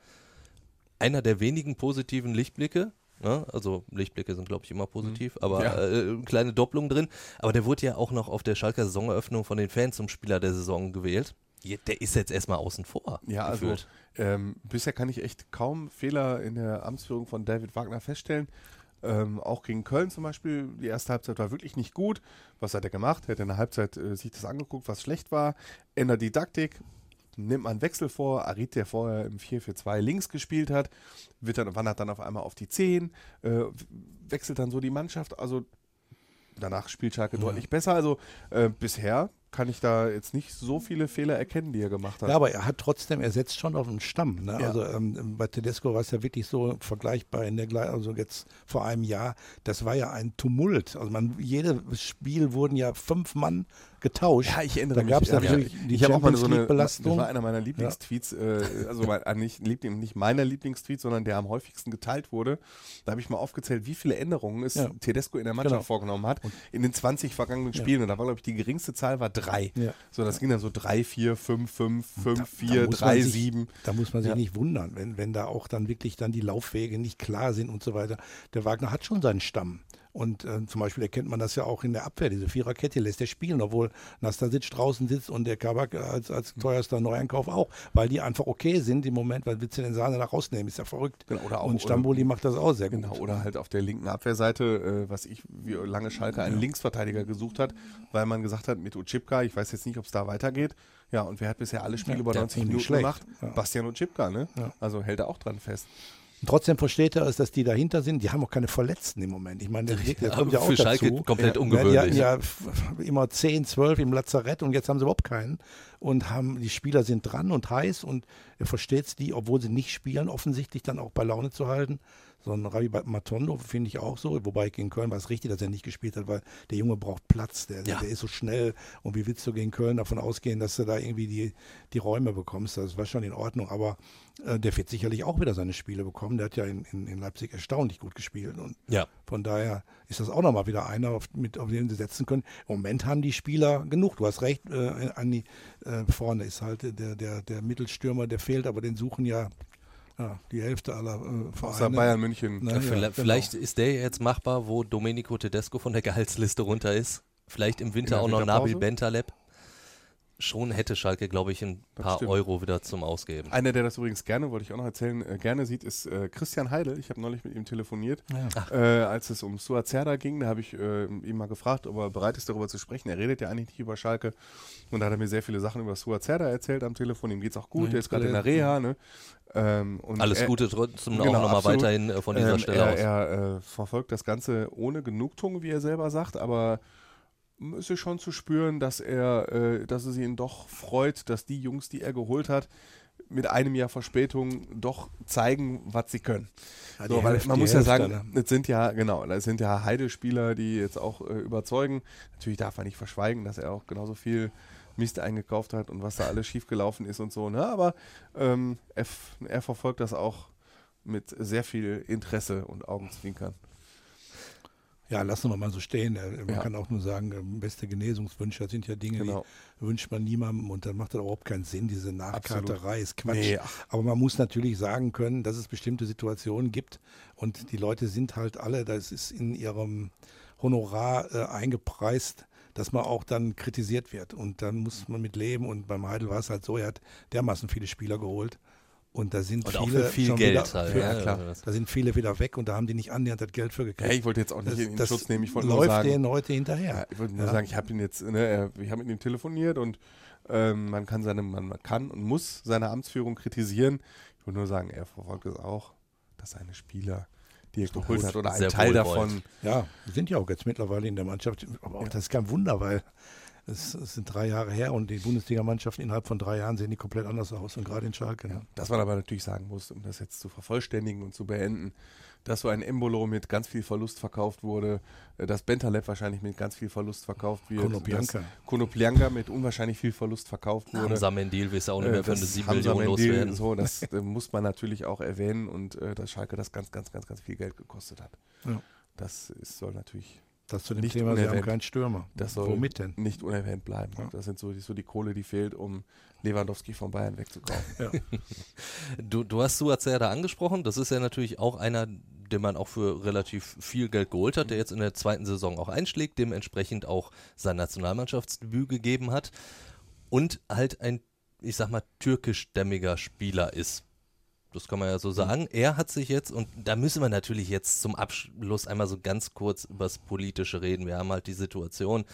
einer der wenigen positiven Lichtblicke Ne? Also Lichtblicke sind, glaube ich, immer positiv, mhm. aber ja. äh, kleine Doppelung drin. Aber der wurde ja auch noch auf der Schalker Saisoneröffnung von den Fans zum Spieler der Saison gewählt. Der ist jetzt erstmal außen vor. Ja, also, gefühlt. also ähm, bisher kann ich echt kaum Fehler in der Amtsführung von David Wagner feststellen. Ähm, auch gegen Köln zum Beispiel, die erste Halbzeit war wirklich nicht gut. Was hat er gemacht? Er hat in der Halbzeit äh, sich das angeguckt, was schlecht war, ändert Didaktik, nimmt man Wechsel vor. Arid, der vorher im 4-4-2 links gespielt hat, wird dann, wandert dann auf einmal auf die 10, äh, wechselt dann so die Mannschaft. Also danach spielt Schalke ja. deutlich besser. Also äh, bisher kann ich da jetzt nicht so viele Fehler erkennen, die er gemacht hat. Ja, aber er hat trotzdem, er setzt schon auf einen Stamm. Ne? Ja. Also ähm, bei Tedesco war es ja wirklich so vergleichbar in der also jetzt vor einem Jahr, das war ja ein Tumult. Also man, jedes Spiel wurden ja fünf Mann getauscht. Ja, ich erinnere da mich. gab es ja, natürlich ja. die ich habe auch mal so eine League-Belastung. Das war einer meiner Lieblingstweets, äh, also mein, äh, nicht, Liebling, nicht meiner Lieblingstweet, sondern der am häufigsten geteilt wurde. Da habe ich mal aufgezählt, wie viele Änderungen es. Tedesco in der Mannschaft Genau. vorgenommen hat in den 20 vergangenen Spielen. Und da war, glaube ich, die geringste Zahl war drei. So, das ging dann so drei, vier, fünf, fünf, fünf, Da- da vier, man drei, sich- sieben. Da muss man sich nicht wundern, wenn, wenn da auch dann wirklich dann die Laufwege nicht klar sind und so weiter. Der Wagner hat schon seinen Stamm. Und äh, zum Beispiel erkennt man das ja auch in der Abwehr, diese Viererkette lässt er spielen, obwohl Nastasic draußen sitzt und der Kabak als, als Hm. teuerster Neueinkauf auch, weil die einfach okay sind im Moment, weil willst du den Sahne da rausnehmen, ist ja verrückt. Genau, oder auch- und Stamboli macht das auch sehr Genau, gut. oder halt auf der linken Abwehrseite, äh, was ich, wie lange Schalke einen Linksverteidiger gesucht hat, weil man gesagt hat, mit Uchipka, ich weiß jetzt nicht, ob es da weitergeht. Ja, und wer hat bisher alle Spiele Ja, über der 90 ist nicht Minuten schlecht. gemacht? Ja. Bastian Uchipka, ne? Ja. Also hält er auch dran fest. Und trotzdem versteht er es, dass die dahinter sind. Die haben auch keine Verletzten im Moment. Ich meine, der, der Ja, kommt ja auch für Schalke dazu. komplett Ja, ungewöhnlich. Die hatten ja f- immer 10, 12 im Lazarett und jetzt haben sie überhaupt keinen. Und haben, die Spieler sind dran und heiß und er versteht es die, obwohl sie nicht spielen, offensichtlich dann auch bei Laune zu halten. So ein Ravi Matondo finde ich auch so, wobei gegen Köln war es richtig, dass er nicht gespielt hat, weil der Junge braucht Platz, der, Ja. der ist so schnell und wie willst du gegen Köln davon ausgehen, dass du da irgendwie die, die Räume bekommst, das war schon in Ordnung, aber äh, der wird sicherlich auch wieder seine Spiele bekommen, der hat ja in, in, in Leipzig erstaunlich gut gespielt und Ja. von daher ist das auch nochmal wieder einer, auf, mit, auf den sie setzen können. Im Moment haben die Spieler genug. Du hast recht, äh, Andi, äh, vorne ist halt der, der, der Mittelstürmer, der fehlt, aber den suchen ja, ja die Hälfte aller äh, Vereine. Außer Bayern München. Ne? Ja, Ja, vielleicht, genau. vielleicht ist der jetzt machbar, wo Domenico Tedesco von der Gehaltsliste runter ist. Vielleicht im Winter auch noch? Nabil Bentaleb. Schon hätte Schalke, glaube ich, ein Das paar stimmt. Euro wieder zum Ausgeben. Einer, der das übrigens gerne, wollte ich auch noch erzählen, äh, gerne sieht, ist äh, Christian Heidel. Ich habe neulich mit ihm telefoniert, äh, als es um Suazerda ging. Da habe ich äh, ihn mal gefragt, ob er bereit ist, darüber zu sprechen. Er redet ja eigentlich nicht über Schalke. Und da hat er mir sehr viele Sachen über Suazerda erzählt am Telefon. Ihm geht es auch gut. Ja, der ist gerade in der Reha. Ne? Ähm, und Alles er, Gute trotzdem auch Genau, nochmal absolut. weiterhin äh, von dieser ähm, Stelle er, aus. Er äh, verfolgt das Ganze ohne Genugtuung, wie er selber sagt, aber es ist schon zu spüren, dass er, äh, dass es ihn doch freut, dass die Jungs, die er geholt hat, mit einem Jahr Verspätung doch zeigen, was sie können. Ja, so, weil Hälfte- man muss ja Hälfte, sagen, ne? es sind ja, genau, das sind ja Heide-Spieler, die jetzt auch äh, überzeugen. Natürlich darf man nicht verschweigen, dass er auch genauso viel Mist eingekauft hat und was da alles schiefgelaufen ist und so. Ne? Aber ähm, er, er verfolgt das auch mit sehr viel Interesse und Augenzwinkern. Ja, lassen wir mal so stehen. Äh, Man Ja. kann auch nur sagen, äh, beste Genesungswünsche, das sind ja Dinge, Genau. die wünscht man niemandem und dann macht das überhaupt keinen Sinn. Diese Nachkarterei ist Quatsch. Nee, Aber man muss natürlich sagen können, dass es bestimmte Situationen gibt und die Leute sind halt alle, das ist in ihrem Honorar äh, eingepreist, dass man auch dann kritisiert wird. Und dann muss man mit leben. Und beim Heidel war es halt so, er hat dermaßen viele Spieler geholt. Und da sind Und auch viele für viel schon Geld wieder, halt. Für, ja, klar. Da sind viele wieder weg und da haben die nicht annähernd das Geld für gekriegt. Ja, ich wollte jetzt auch nicht das, in, das Schutz nehmen. Ich wollte nur läuft sagen, denen heute hinterher. Ja, ich wollte nur Ja. sagen, ich habe ihn jetzt, ne, ich habe mit ihm telefoniert und ähm, man kann seine, man, man kann und muss seine Amtsführung kritisieren. Ich wollte nur sagen, er verfolgt es auch, dass seine Spieler, die er geholt hat, oder ein Teil davon, Ja, die sind ja auch jetzt mittlerweile in der Mannschaft. Aber auch das ist kein Wunder, weil es, es sind drei Jahre her und die Bundesligamannschaften innerhalb von drei Jahren sehen die komplett anders aus und gerade in Schalke. Ne? dass man aber natürlich sagen muss, um das jetzt zu vervollständigen und zu beenden, dass so ein Embolo mit ganz viel Verlust verkauft wurde, äh, dass Bentaleb wahrscheinlich mit ganz viel Verlust verkauft wird, Konoplyanka. dass Konoplyanka mit unwahrscheinlich viel Verlust verkauft wurde. Hamza Mendil willst du auch nicht Äh, mehr für eine das 7 Hamza Millionen loswerden. So, das äh, muss man natürlich auch erwähnen und äh, dass Schalke das ganz, ganz, ganz, ganz viel Geld gekostet hat. Ja. Das ist, soll natürlich Das zu dem Nicht Thema, sie haben unerwähnt. keinen Stürmer. das soll Womit denn? nicht unerwähnt bleiben. Ja. Das sind so die, so die Kohle, die fehlt, um Lewandowski von Bayern wegzukaufen. Ja. *laughs* Du, du hast Suazerda angesprochen. Das ist ja natürlich auch einer, den man auch für relativ viel Geld geholt hat, der jetzt in der zweiten Saison auch einschlägt, dementsprechend auch sein Nationalmannschaftsdebüt gegeben hat und halt ein, ich sag mal, türkischstämmiger Spieler ist. Das kann man ja so sagen. Er hat sich jetzt, und da müssen wir natürlich jetzt zum Abschluss einmal so ganz kurz über das Politische reden. Wir haben halt die Situation,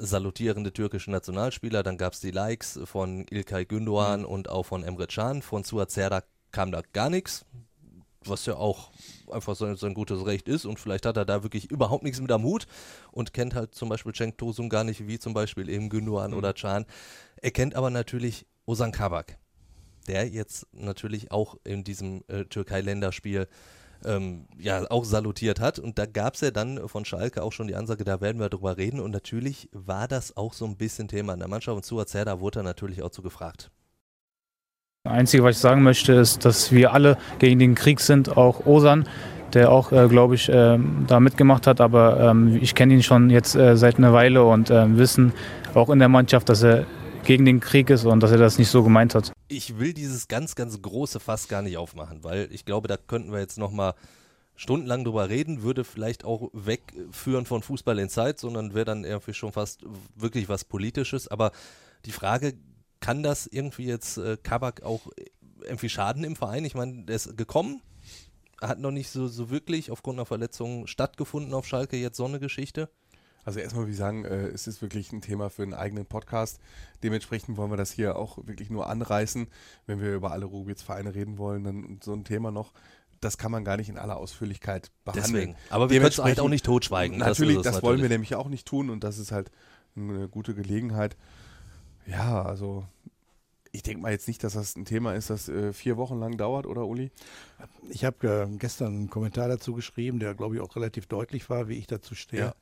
salutierende türkische Nationalspieler, dann gab es die Likes von Ilkay Gündoğan und auch von Emre Can. Von Suazerda kam da gar nichts, was ja auch einfach sein, sein gutes Recht ist und vielleicht hat er da wirklich überhaupt nichts mit am Hut und kennt halt zum Beispiel Cenk Tosun gar nicht, wie zum Beispiel eben Gündoğan oder Can. Er kennt aber natürlich Ozan Kabak, der jetzt natürlich auch in diesem äh, Türkei-Länderspiel ähm, ja auch salutiert hat. Und da gab es ja dann von Schalke auch schon die Ansage, da werden wir drüber reden. Und natürlich war das auch so ein bisschen Thema in der Mannschaft. Und Stuart Zerda wurde er natürlich auch zu gefragt. Das Einzige, was ich sagen möchte, ist, dass wir alle gegen den Krieg sind, auch Osan, der auch, äh, glaube ich, äh, da mitgemacht hat. Aber ähm, ich kenne ihn schon jetzt äh, seit einer Weile und ähm, wissen auch in der Mannschaft, dass er gegen den Krieg ist und dass er das nicht so gemeint hat. Ich will dieses ganz, ganz große Fass gar nicht aufmachen, weil ich glaube, da könnten wir jetzt nochmal stundenlang drüber reden, würde vielleicht auch wegführen von Fußball in Zeit, sondern wäre dann irgendwie schon fast wirklich was Politisches. Aber die Frage, kann das irgendwie jetzt äh, Kabak auch irgendwie schaden im Verein? Ich meine, der ist gekommen, hat noch nicht so, so wirklich aufgrund einer Verletzung stattgefunden auf Schalke, jetzt so eine Geschichte. Also erstmal würde ich sagen, äh, es ist wirklich ein Thema für einen eigenen Podcast. Dementsprechend wollen wir das hier auch wirklich nur anreißen. Wenn wir über alle Ruhrgebietsvereine reden wollen, dann so ein Thema noch, das kann man gar nicht in aller Ausführlichkeit behandeln. Deswegen. Aber wir können es halt auch nicht totschweigen. Natürlich, das, das natürlich. wollen wir nämlich auch nicht tun und das ist halt eine gute Gelegenheit. Ja, also ich denke mal jetzt nicht, dass das ein Thema ist, das äh, vier Wochen lang dauert, oder Uli? Ich habe äh, gestern einen Kommentar dazu geschrieben, der glaube ich auch relativ deutlich war, wie ich dazu stehe. Ja.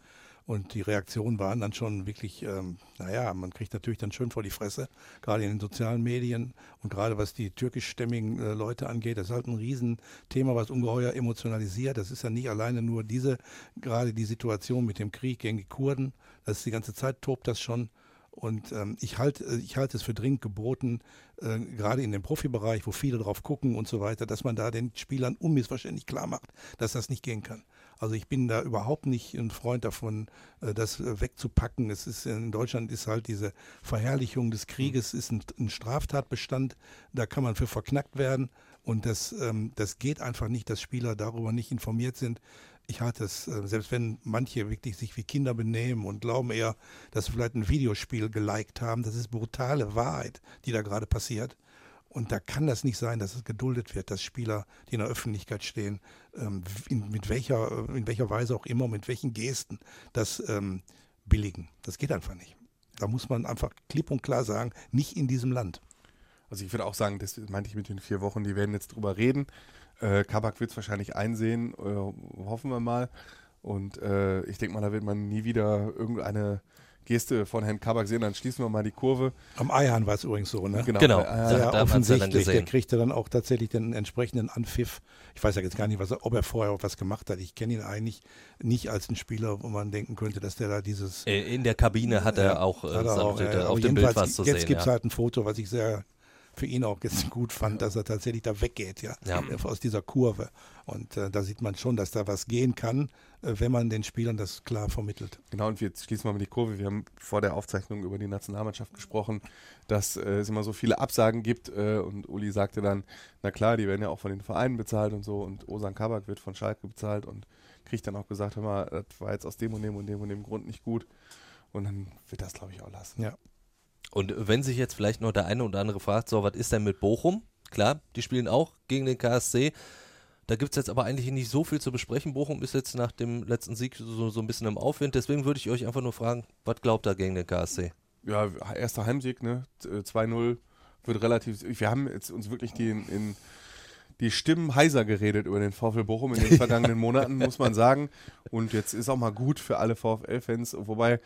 Und die Reaktionen waren dann schon wirklich, ähm, naja, man kriegt natürlich dann schön vor die Fresse, gerade in den sozialen Medien und gerade was die türkischstämmigen äh, Leute angeht. Das ist halt ein Riesenthema, was ungeheuer emotionalisiert. Das ist ja nicht alleine nur diese, gerade die Situation mit dem Krieg gegen die Kurden. Das ist die ganze Zeit, tobt das schon. Und ähm, ich halte ich halt es für dringend geboten, äh, gerade in dem Profibereich, wo viele drauf gucken und so weiter, dass man da den Spielern unmissverständlich klar macht, dass das nicht gehen kann. Also ich bin da überhaupt nicht ein Freund davon, äh, das äh, wegzupacken. Es ist in Deutschland ist halt diese Verherrlichung des Krieges ist ein, ein Straftatbestand. Da kann man für verknackt werden. Und das, ähm, das geht einfach nicht, dass Spieler darüber nicht informiert sind. Ich halte es, äh, selbst wenn manche wirklich sich wie Kinder benehmen und glauben eher, dass sie vielleicht ein Videospiel geliked haben, das ist brutale Wahrheit, die da gerade passiert. Und da kann das nicht sein, dass es geduldet wird, dass Spieler, die in der Öffentlichkeit stehen, ähm, in, mit welcher, in welcher Weise auch immer, mit welchen Gesten das ähm, billigen. Das geht einfach nicht. Da muss man einfach klipp und klar sagen, nicht in diesem Land. Also ich würde auch sagen, das meinte ich mit den vier Wochen, die werden jetzt drüber reden. Äh, Kabak wird es wahrscheinlich einsehen, äh, hoffen wir mal. Und äh, ich denke mal, da wird man nie wieder irgendeine Geste von Herrn Kabak sehen, dann schließen wir mal die Kurve. Am Eihahn war es übrigens so, ne? Genau, genau. Ja, da, offensichtlich. Der kriegte dann auch tatsächlich den entsprechenden Anpfiff. Ich weiß ja jetzt gar nicht, was, ob er vorher auch was gemacht hat. Ich kenne ihn eigentlich nicht als einen Spieler, wo man denken könnte, dass der da dieses. Äh, in der Kabine hat er auch, äh, hat er auch äh, auf dem Bild was zu sehen. Jetzt gibt es ja. halt ein Foto, was ich sehr für ihn auch jetzt *laughs* gut fand, dass er tatsächlich da weggeht, ja, ja. aus dieser Kurve. Und äh, da sieht man schon, dass da was gehen kann, äh, wenn man den Spielern das klar vermittelt. Genau, und jetzt schließen wir mal die Kurve. Wir haben vor der Aufzeichnung über die Nationalmannschaft gesprochen, dass äh, es immer so viele Absagen gibt. Äh, und Uli sagte dann, na klar, die werden ja auch von den Vereinen bezahlt und so. Und Osan Kabak wird von Schalke bezahlt und kriegt dann auch gesagt, hör mal, das war jetzt aus dem und dem und dem und dem Grund nicht gut. Und dann wird das, glaube ich, auch lassen. Ja. Und wenn sich jetzt vielleicht noch der eine oder andere fragt, so, was ist denn mit Bochum? Klar, die spielen auch gegen den KSC. Da gibt es jetzt aber eigentlich nicht so viel zu besprechen. Bochum ist jetzt nach dem letzten Sieg so, so ein bisschen im Aufwind. Deswegen würde ich euch einfach nur fragen, was glaubt ihr gegen den KSC? Ja, erster Heimsieg, ne? 2-0 wird relativ. Wir haben jetzt uns wirklich die in, in die Stimmen heiser geredet über den VfL Bochum in den *laughs* vergangenen Monaten, muss man sagen. Und jetzt ist auch mal gut für alle VfL-Fans. Wobei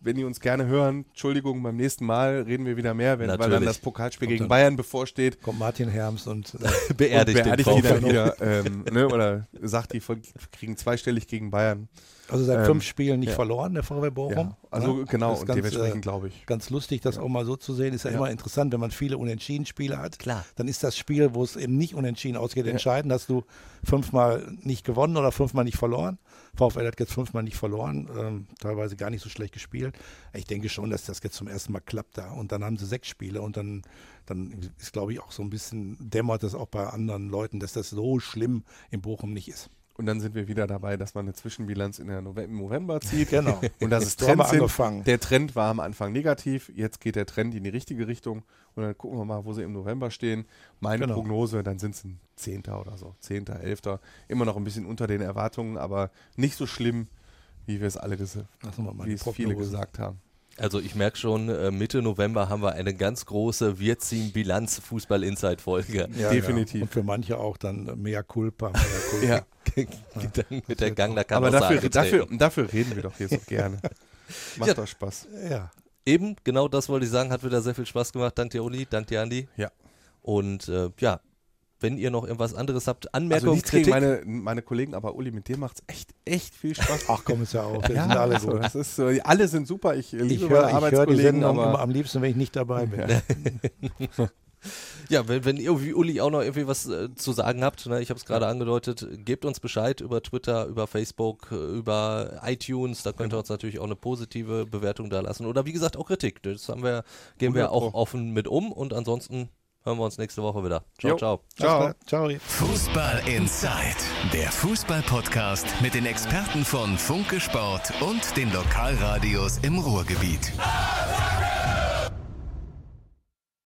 wenn die uns gerne hören, Entschuldigung, beim nächsten Mal reden wir wieder mehr, wenn, weil dann das Pokalspiel gegen Bayern bevorsteht. Kommt Martin Herms und äh, beerdigt, *laughs* und beerdigt die dann wieder. *laughs* Ähm, ne, oder sagt, die kriegen zweistellig gegen Bayern. Also seit ähm, fünf Spielen nicht ja. verloren, der VW Bochum. Ja, also ja? genau, und ganz, dementsprechend glaube ich. Ganz lustig, das auch mal so zu sehen. Ist ja, immer interessant, wenn man viele Unentschieden-Spiele hat. Klar. Dann ist das Spiel, wo es eben nicht unentschieden ausgeht, entscheidend. Hast du fünfmal nicht gewonnen oder fünfmal nicht verloren. VfL hat jetzt fünfmal nicht verloren, ähm, teilweise gar nicht so schlecht gespielt. Ich denke schon, dass das jetzt zum ersten Mal klappt da. Und dann haben sie sechs Spiele und dann, dann ist, glaube ich, auch so ein bisschen dämmert es auch bei anderen Leuten, dass das so schlimm in Bochum nicht ist. Und dann sind wir wieder dabei, dass man eine Zwischenbilanz in der Nove im November zieht. Genau. Und das *laughs* ist Trend sind. Der Trend war am Anfang negativ, jetzt geht der Trend in die richtige Richtung. Und dann gucken wir mal, wo sie im November stehen. Meine genau. Prognose, dann sind es ein Zehnter oder so, Zehnter, Elfter. Immer noch ein bisschen unter den Erwartungen, aber nicht so schlimm, wie wir es alle, wie es viele gesagt haben. Also ich merke schon, äh, Mitte November haben wir eine ganz große Wir ziehen Bilanz Fußball Inside Folge. Ja, Definitiv. Ja. Und für manche auch dann mehr Culpa. Mehr *laughs* Culpa. Ja. *laughs* Mit der Gang, da kann Aber man dafür, sagen, dafür, dafür reden wir doch hier so gerne. *laughs* Macht Ja. doch Spaß. ja. Eben, genau das wollte ich sagen, hat wieder sehr viel Spaß gemacht. Danke dir, Uli, danke dir, Andi. Ja. Und äh, ja, wenn ihr noch irgendwas anderes habt, Also Anmerkungen, nichts gegen Kritik, meine, meine Kollegen, aber Uli, mit dir macht es echt, echt viel Spaß. Ach komm, ist ja auch. Wir ja, sind alle so, das ist alle sind super. Ich liebe Ich meine höre hör die Arbeitskollegen, Sendung aber immer am liebsten, wenn ich nicht dabei bin. *laughs* ja, wenn, wenn ihr wie Uli auch noch irgendwie was äh, zu sagen habt, ne, ich habe es gerade angedeutet, gebt uns Bescheid über Twitter, über Facebook, äh, über iTunes, da könnt ihr uns natürlich auch eine positive Bewertung da lassen. Oder wie gesagt auch Kritik. Das haben wir, gehen wir 100 auch offen mit um und ansonsten hören wir uns nächste Woche wieder. Ciao, Jo. ciao. Ciao. Ciao. Fußball Inside, der Fußball-Podcast mit den Experten von Funke Sport und den Lokalradios im Ruhrgebiet.